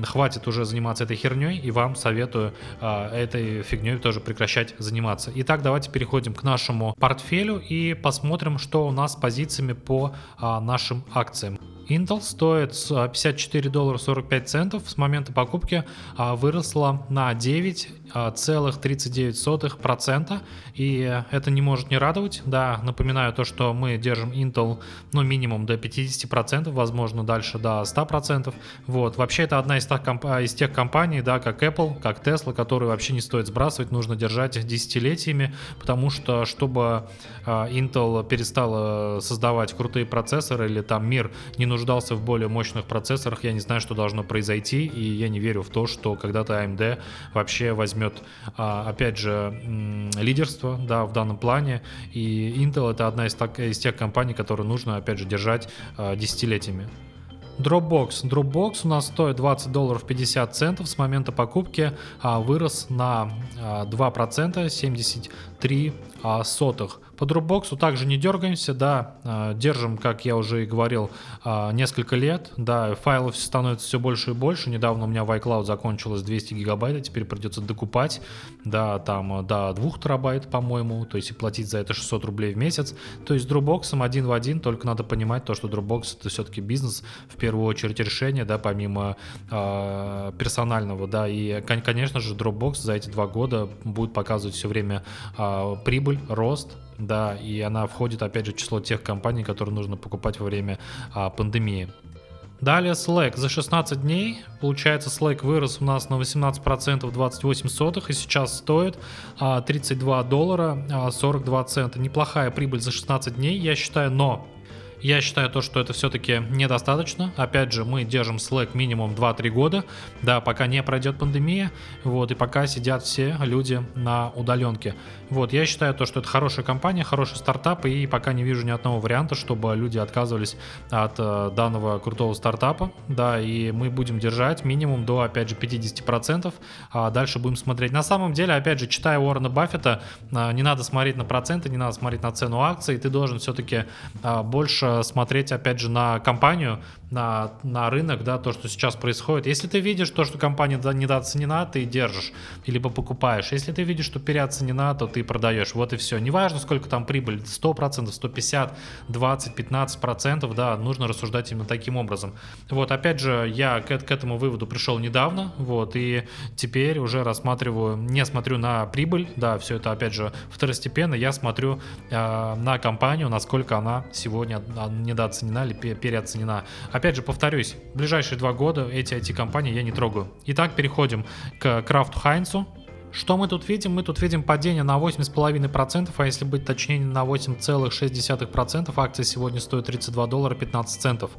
Хватит уже заниматься этой херней, и вам советую а, этой фигней тоже прекращать заниматься. Итак, давайте переходим к нашему портфелю и посмотрим, что у нас с позициями по а, нашим акциям. Intel стоит 54 доллара 45 центов с момента покупки а, выросла на 9,39%. И это не может не радовать. Да, напоминаю то, что мы держим Intel ну, минимум до 50%, возможно, дальше до 100%. Вот. Вообще это одна из комп... из тех компаний, да, как Apple, как Tesla, которые вообще не стоит сбрасывать, нужно держать десятилетиями, потому что чтобы а, Intel перестала создавать крутые процессоры или там мир не нуждался в более мощных процессорах, я не знаю, что должно произойти, и я не верю в то, что когда-то AMD вообще возьмет, а, опять же, лидерство, да, в данном плане, и Intel это одна из, так, из тех компаний, которые нужно, опять же, держать а, десятилетиями. Dropbox. Dropbox у нас стоит 20 долларов 50 центов с момента покупки, а, вырос на 2%, 73 сотых. По Dropbox также не дергаемся, да, а, держим, как я уже и говорил, а, несколько лет, да, файлов становится все больше и больше, недавно у меня в iCloud закончилось 200 гигабайт, а теперь придется докупать, да, там до 2 терабайт, по-моему, то есть и платить за это 600 рублей в месяц, то есть с Dropbox один в один, только надо понимать то, что Dropbox это все-таки бизнес, в первую очередь решение, да, помимо э, персонального, да, и, конечно же, Dropbox за эти два года будет показывать все время э, прибыль, рост, да, и она входит, опять же, в число тех компаний, которые нужно покупать во время а, пандемии. Далее Slack. За 16 дней, получается, Slack вырос у нас на 18% 28 сотых и сейчас стоит а, 32 доллара а, 42 цента. Неплохая прибыль за 16 дней, я считаю, но я считаю то, что это все-таки недостаточно. Опять же, мы держим Slack минимум 2-3 года, да, пока не пройдет пандемия, вот, и пока сидят все люди на удаленке. Вот, я считаю то, что это хорошая компания, хороший стартап, и пока не вижу ни одного варианта, чтобы люди отказывались от э, данного крутого стартапа, да, и мы будем держать минимум до, опять же, 50%, а дальше будем смотреть. На самом деле, опять же, читая Уоррена Баффета, э, не надо смотреть на проценты, не надо смотреть на цену акций, ты должен все-таки э, больше смотреть, опять же, на компанию, на, на рынок, да, то, что сейчас происходит. Если ты видишь то, что компания недооценена, ты держишь, либо покупаешь. Если ты видишь, что переоценена, то ты продаешь. Вот и все. Неважно, сколько там прибыль, 100%, 150, 20, 15%, да, нужно рассуждать именно таким образом. Вот, опять же, я к, к этому выводу пришел недавно, вот, и теперь уже рассматриваю, не смотрю на прибыль, да, все это, опять же, второстепенно, я смотрю э, на компанию, насколько она сегодня недооценена или переоценена. Опять же, повторюсь, в ближайшие два года эти IT-компании я не трогаю. Итак, переходим к Крафту Хайнцу. Что мы тут видим? Мы тут видим падение на 8,5%, а если быть точнее на 8,6%, акция сегодня стоит 32 доллара 15 центов.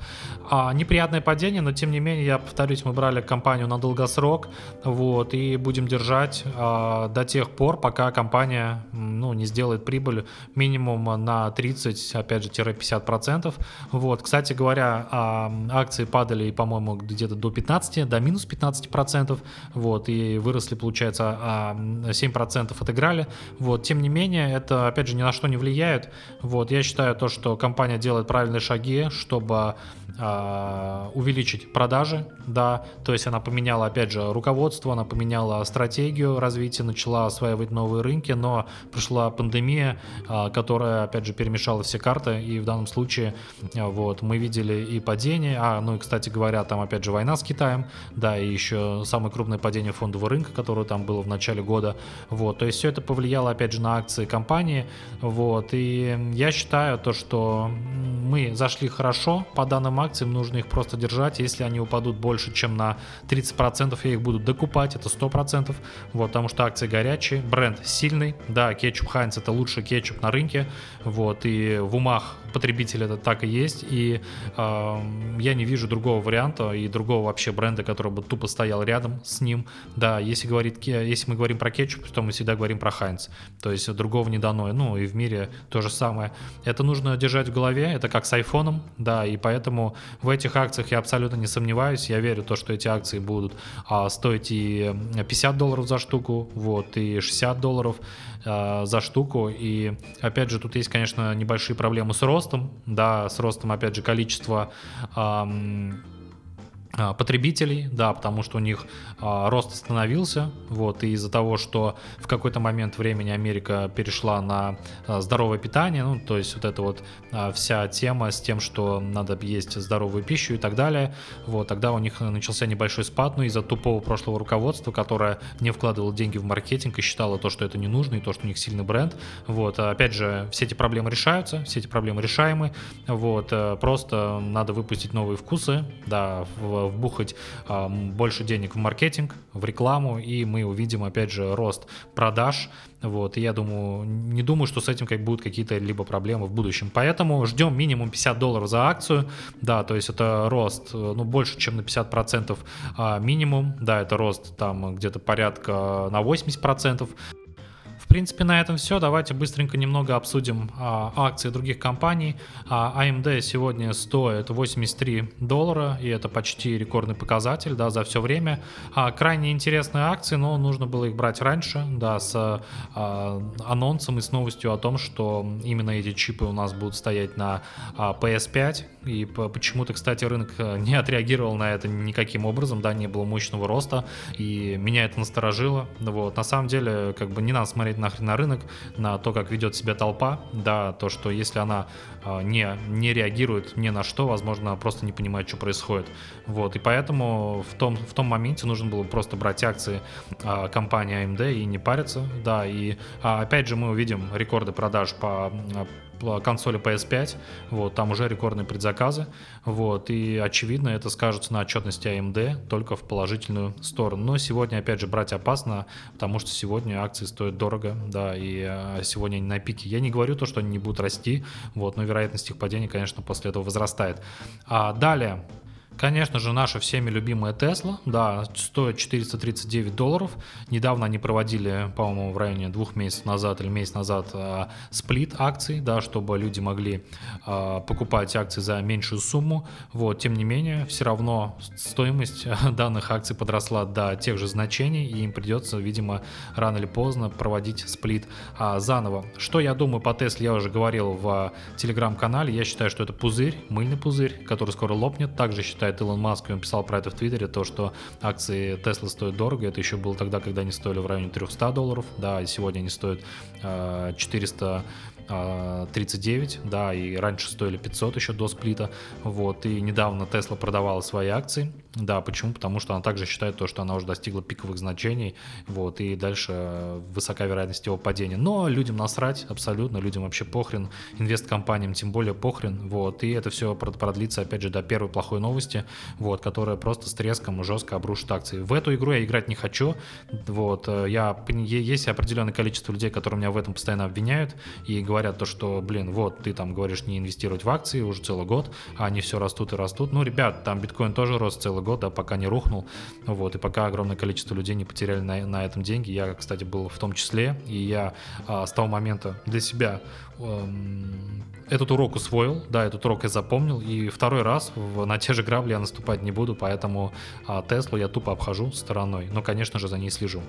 А, неприятное падение, но тем не менее, я повторюсь, мы брали компанию на долгосрок, вот, и будем держать а, до тех пор, пока компания, ну, не сделает прибыль минимум на 30, опять же, 50%. Вот, кстати говоря, а, акции падали, по-моему, где-то до 15, до минус 15%, вот, и выросли, получается, а, 7% отыграли. Вот, тем не менее, это, опять же, ни на что не влияет. Вот, я считаю то, что компания делает правильные шаги, чтобы увеличить продажи, да, то есть она поменяла, опять же, руководство, она поменяла стратегию развития, начала осваивать новые рынки, но пришла пандемия, э, которая, опять же, перемешала все карты, и в данном случае, э, вот, мы видели и падение, а, ну и, кстати говоря, там, опять же, война с Китаем, да, и еще самое крупное падение фондового рынка, которое там было в начале года. Вот, то есть все это повлияло, опять же, на акции компании. Вот, и я считаю то, что мы зашли хорошо по данным акциям, нужно их просто держать. Если они упадут больше, чем на 30%, я их буду докупать, это 100%. Вот, потому что акции горячие, бренд сильный. Да, кетчуп Хайнц это лучший кетчуп на рынке. Вот, и в умах потребителя это так и есть. И э, я не вижу другого варианта и другого вообще бренда, который бы тупо стоял рядом с ним. Да, если, говорит, если мы говорим про кетчуп, то мы всегда говорим про Хайнц. То есть другого не дано. Ну и в мире то же самое. Это нужно держать в голове. Это как с айфоном. Да, и поэтому в этих акциях я абсолютно не сомневаюсь. Я верю в то, что эти акции будут а, стоить и 50 долларов за штуку, вот, и 60 долларов а, за штуку. И опять же, тут есть, конечно, небольшие проблемы с ростом. Да, с ростом, опять же, количества а, потребителей, да, потому что у них а, рост остановился, вот, и из-за того, что в какой-то момент времени Америка перешла на а, здоровое питание, ну, то есть вот эта вот а, вся тема с тем, что надо есть здоровую пищу и так далее, вот, тогда у них начался небольшой спад, ну, из-за тупого прошлого руководства, которое не вкладывало деньги в маркетинг и считало то, что это не нужно, и то, что у них сильный бренд, вот, а, опять же, все эти проблемы решаются, все эти проблемы решаемы, вот, э, просто надо выпустить новые вкусы, да, в вбухать больше денег в маркетинг, в рекламу, и мы увидим, опять же, рост продаж. Вот, и я думаю, не думаю, что с этим как будут какие-то либо проблемы в будущем. Поэтому ждем минимум 50 долларов за акцию. Да, то есть это рост, э, ну, больше, чем на 50% а, минимум. Да, это рост там где-то порядка на 80% принципе, на этом все. Давайте быстренько немного обсудим а, акции других компаний. А, AMD сегодня стоит 83 доллара, и это почти рекордный показатель да, за все время. А, крайне интересные акции, но нужно было их брать раньше, да, с а, анонсом и с новостью о том, что именно эти чипы у нас будут стоять на а, PS5. И почему-то, кстати, рынок э, не отреагировал на это никаким образом, да, не было мощного роста, и меня это насторожило. Вот. На самом деле, как бы не надо смотреть нахрен на рынок, на то, как ведет себя толпа, да, то, что если она а, не, не реагирует ни на что, возможно, просто не понимает, что происходит. Вот, и поэтому в том, в том моменте нужно было просто брать акции а, компании AMD и не париться, да, и а, опять же мы увидим рекорды продаж по консоли PS5, вот, там уже рекордные предзаказы, вот, и очевидно это скажется на отчетности AMD только в положительную сторону. Но сегодня, опять же, брать опасно, потому что сегодня акции стоят дорого, да, и а, сегодня они на пике. Я не говорю то, что они не будут расти, вот, но вероятность их падения, конечно, после этого возрастает. А далее, Конечно же, наша всеми любимая Tesla, да, стоит 439 долларов. Недавно они проводили, по-моему, в районе двух месяцев назад или месяц назад э, сплит акций, да, чтобы люди могли э, покупать акции за меньшую сумму. Вот, тем не менее, все равно стоимость данных акций подросла до тех же значений, и им придется, видимо, рано или поздно проводить сплит а, заново. Что я думаю по Tesla, я уже говорил в телеграм-канале. Я считаю, что это пузырь, мыльный пузырь, который скоро лопнет. Также считаю считает Илон Маск, и он писал про это в Твиттере, то, что акции Tesla стоят дорого, это еще было тогда, когда они стоили в районе 300 долларов, да, и сегодня они стоят э, 400 39, да, и раньше стоили 500 еще до сплита, вот, и недавно Tesla продавала свои акции, да, почему? Потому что она также считает то, что она уже достигла пиковых значений, вот, и дальше высока вероятность его падения, но людям насрать, абсолютно, людям вообще похрен, инвесткомпаниям тем более похрен, вот, и это все продлится, опять же, до первой плохой новости, новости, вот, которая просто с треском жестко обрушит акции. В эту игру я играть не хочу, вот, э, я, есть определенное количество людей, которые меня в этом постоянно обвиняют и говорят то, что, блин, вот, ты там говоришь не инвестировать в акции уже целый год, а они все растут и растут. Ну, ребят, там биткоин тоже рос целый год, да, пока не рухнул, вот, и пока огромное количество людей не потеряли на, на этом деньги, я, кстати, был в том числе, и я а, с того момента для себя эм, этот урок усвоил, да, этот урок я запомнил, и второй раз в, на те же грабли я наступать не буду, поэтому а, Теслу я тупо обхожу стороной, но, конечно же, за ней слежу.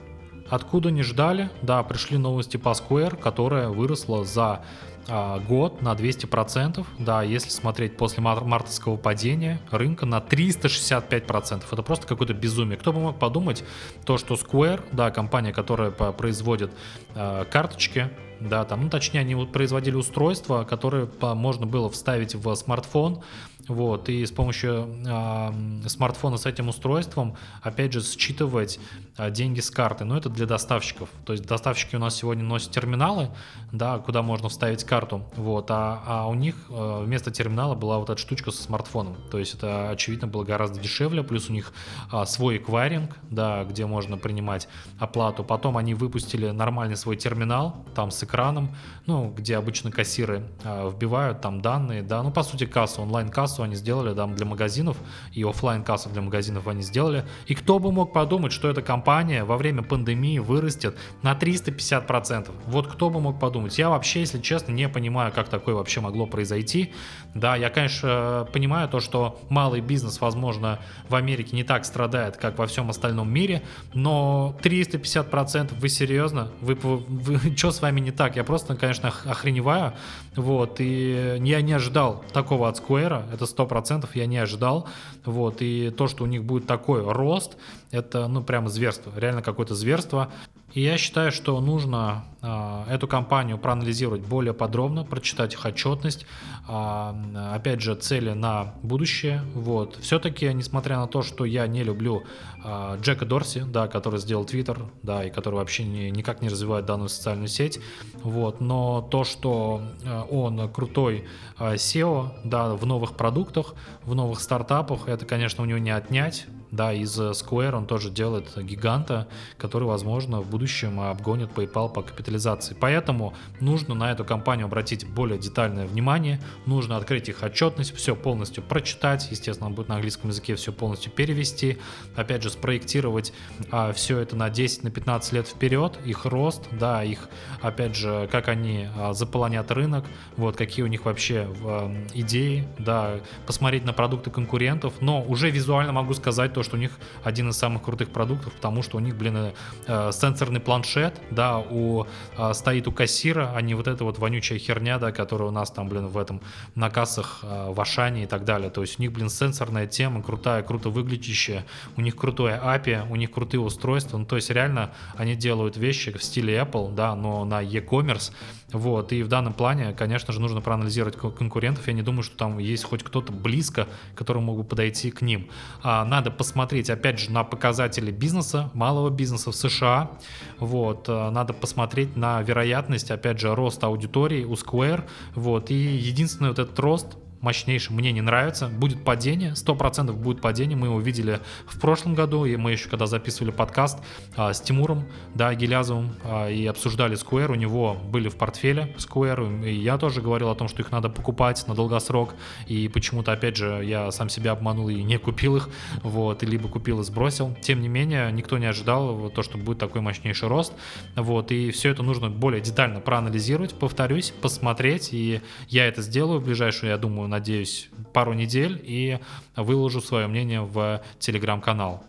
Откуда не ждали, да, пришли новости по Square, которая выросла за а, год на 200%, да, если смотреть после мар- мартовского падения рынка на 365%. Это просто какое-то безумие. Кто бы мог подумать, то, что Square, да, компания, которая производит э, карточки, да, там, ну, точнее, они производили устройства, которые можно было вставить в смартфон, вот, и с помощью э, смартфона с этим устройством, опять же, считывать э, деньги с карты. Но это для доставщиков. То есть доставщики у нас сегодня носят терминалы, да, куда можно вставить карту. Вот, а, а у них э, вместо терминала была вот эта штучка со смартфоном. То есть это, очевидно, было гораздо дешевле. Плюс у них э, свой эквайринг, да, где можно принимать оплату. Потом они выпустили нормальный свой терминал, там с экраном, ну, где обычно кассиры э, вбивают там данные, да, ну, по сути, касса, онлайн-касса кассу они сделали там для магазинов, и офлайн кассу для магазинов они сделали. И кто бы мог подумать, что эта компания во время пандемии вырастет на 350%. Вот кто бы мог подумать. Я вообще, если честно, не понимаю, как такое вообще могло произойти. Да, я, конечно, понимаю то, что малый бизнес, возможно, в Америке не так страдает, как во всем остальном мире, но 350% вы серьезно? Вы, вы, вы что с вами не так? Я просто, конечно, охреневаю. Вот, и я не ожидал такого от Square. Это это 100% я не ожидал. Вот, и то, что у них будет такой рост, это, ну, прямо зверство, реально какое-то зверство. И я считаю, что нужно э, эту компанию проанализировать более подробно, прочитать их отчетность, э, опять же, цели на будущее. Вот. Все-таки, несмотря на то, что я не люблю э, Джека Дорси, да, который сделал Twitter, да, и который вообще не, никак не развивает данную социальную сеть, вот, но то, что он крутой SEO, да, в новых продуктах, в новых стартапах, это, конечно, у него не отнять. Да, из Square он тоже делает гиганта, который, возможно, в будущем обгонит PayPal по капитализации. Поэтому нужно на эту компанию обратить более детальное внимание, нужно открыть их отчетность, все полностью прочитать, естественно, будет на английском языке все полностью перевести, опять же, спроектировать а, все это на 10, на 15 лет вперед, их рост, да, их, опять же, как они а, заполонят рынок, вот, какие у них вообще а, идеи, да, посмотреть на продукты конкурентов, но уже визуально могу сказать то, что у них один из самых крутых продуктов, потому что у них, блин, э, сенсорный планшет, да, у, э, стоит у кассира, а не вот эта вот вонючая херня, да, которая у нас там, блин, в этом, на кассах э, в Ашане и так далее. То есть у них, блин, сенсорная тема, крутая, круто выглядящая, у них крутое API, у них крутые устройства, ну, то есть реально они делают вещи в стиле Apple, да, но на e-commerce, вот, и в данном плане, конечно же, нужно проанализировать конкурентов, я не думаю, что там есть хоть кто-то близко, который мог бы подойти к ним. А, надо посмотреть опять же, на показатели бизнеса, малого бизнеса в США. Вот, э, надо посмотреть на вероятность, опять же, роста аудитории у Square. Вот, и единственный вот этот рост мощнейшим, мне не нравится. Будет падение, 100% будет падение. Мы его видели в прошлом году, и мы еще когда записывали подкаст а, с Тимуром, да, Гелязовым, а, и обсуждали Square, у него были в портфеле Square, и я тоже говорил о том, что их надо покупать на долгосрок, и почему-то, опять же, я сам себя обманул и не купил их, вот, и либо купил и сбросил. Тем не менее, никто не ожидал то, что будет такой мощнейший рост, вот, и все это нужно более детально проанализировать, повторюсь, посмотреть, и я это сделаю в ближайшую, я думаю, надеюсь, пару недель и выложу свое мнение в телеграм-канал.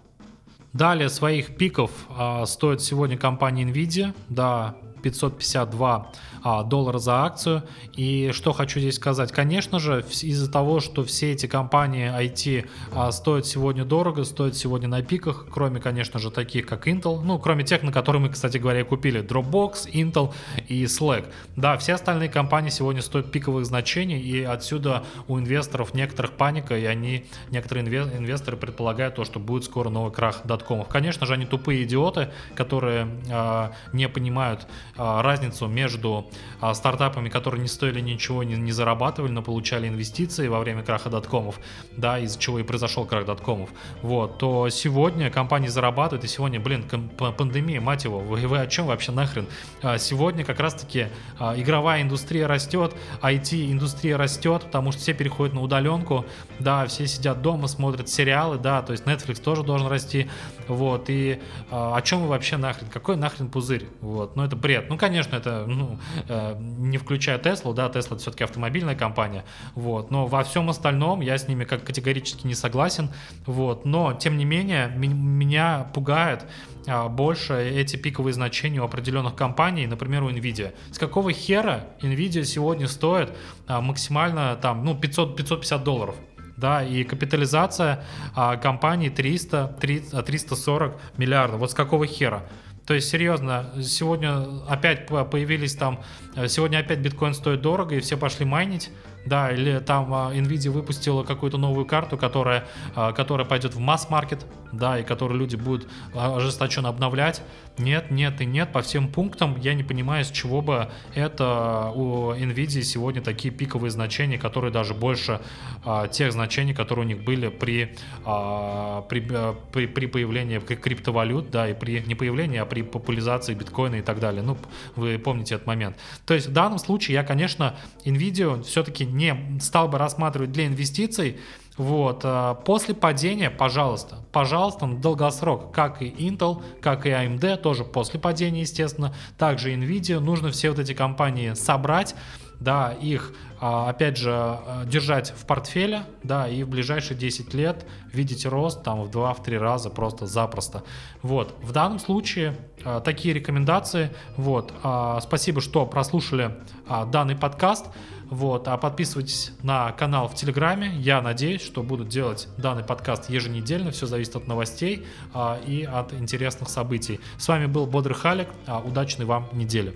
Далее своих пиков а, стоит сегодня компания Nvidia. Да, 552 а, доллара за акцию. И что хочу здесь сказать, конечно же, из-за того, что все эти компании IT а, стоят сегодня дорого, стоят сегодня на пиках, кроме, конечно же, таких как Intel, ну, кроме тех, на которые мы, кстати говоря, купили, Dropbox, Intel и Slack. Да, все остальные компании сегодня стоят пиковых значений, и отсюда у инвесторов некоторых паника, и они, некоторые инвесторы предполагают то, что будет скоро новый крах доткомов. Конечно же, они тупые идиоты, которые э, не понимают разницу между а, стартапами, которые не стоили ничего, не, не зарабатывали, но получали инвестиции во время краха доткомов, да, из-за чего и произошел крах доткомов, вот, то сегодня компании зарабатывают, и сегодня, блин, пандемия, мать его, вы, вы о чем вообще нахрен? А, сегодня как раз-таки игровая индустрия растет, IT-индустрия растет, потому что все переходят на удаленку, да, все сидят дома, смотрят сериалы, да, то есть Netflix тоже должен расти, вот, и о чем вы вообще нахрен, какой нахрен пузырь, вот, ну это бред, ну, конечно, это, ну, э, не включая Теслу, да, Тесла все-таки автомобильная компания, вот, но во всем остальном я с ними как категорически не согласен, вот, но, тем не менее, меня пугает а, больше эти пиковые значения у определенных компаний, например, у Nvidia. С какого хера Nvidia сегодня стоит а, максимально там, ну, 500, 550 долларов? да, и капитализация а, компании 300, 300, 340 миллиардов. Вот с какого хера? То есть, серьезно, сегодня опять появились там, э, сегодня опять биткоин стоит дорого, и все пошли майнить, да, или там а, Nvidia выпустила какую-то новую карту, которая, а, которая пойдет в масс-маркет, да, и которую люди будут а, ожесточенно обновлять. Нет, нет и нет. По всем пунктам я не понимаю, с чего бы это у Nvidia сегодня такие пиковые значения, которые даже больше тех значений, которые у них были при, при, при, при появлении криптовалют, да, и при не появлении, а при популяризации биткоина и так далее. Ну, вы помните этот момент. То есть в данном случае я, конечно, Nvidia все-таки не стал бы рассматривать для инвестиций. Вот. А, после падения, пожалуйста, пожалуйста, на долгосрок, как и Intel, как и AMD, тоже после падения, естественно, также Nvidia, нужно все вот эти компании собрать, да, их, а, опять же, а, держать в портфеле, да, и в ближайшие 10 лет видеть рост там в 2-3 раза просто запросто. Вот, в данном случае такие рекомендации, вот, спасибо, что прослушали данный подкаст, вот, а подписывайтесь на канал в Телеграме. Я надеюсь, что буду делать данный подкаст еженедельно. Все зависит от новостей а, и от интересных событий. С вами был Бодрый Халик. А, удачной вам недели.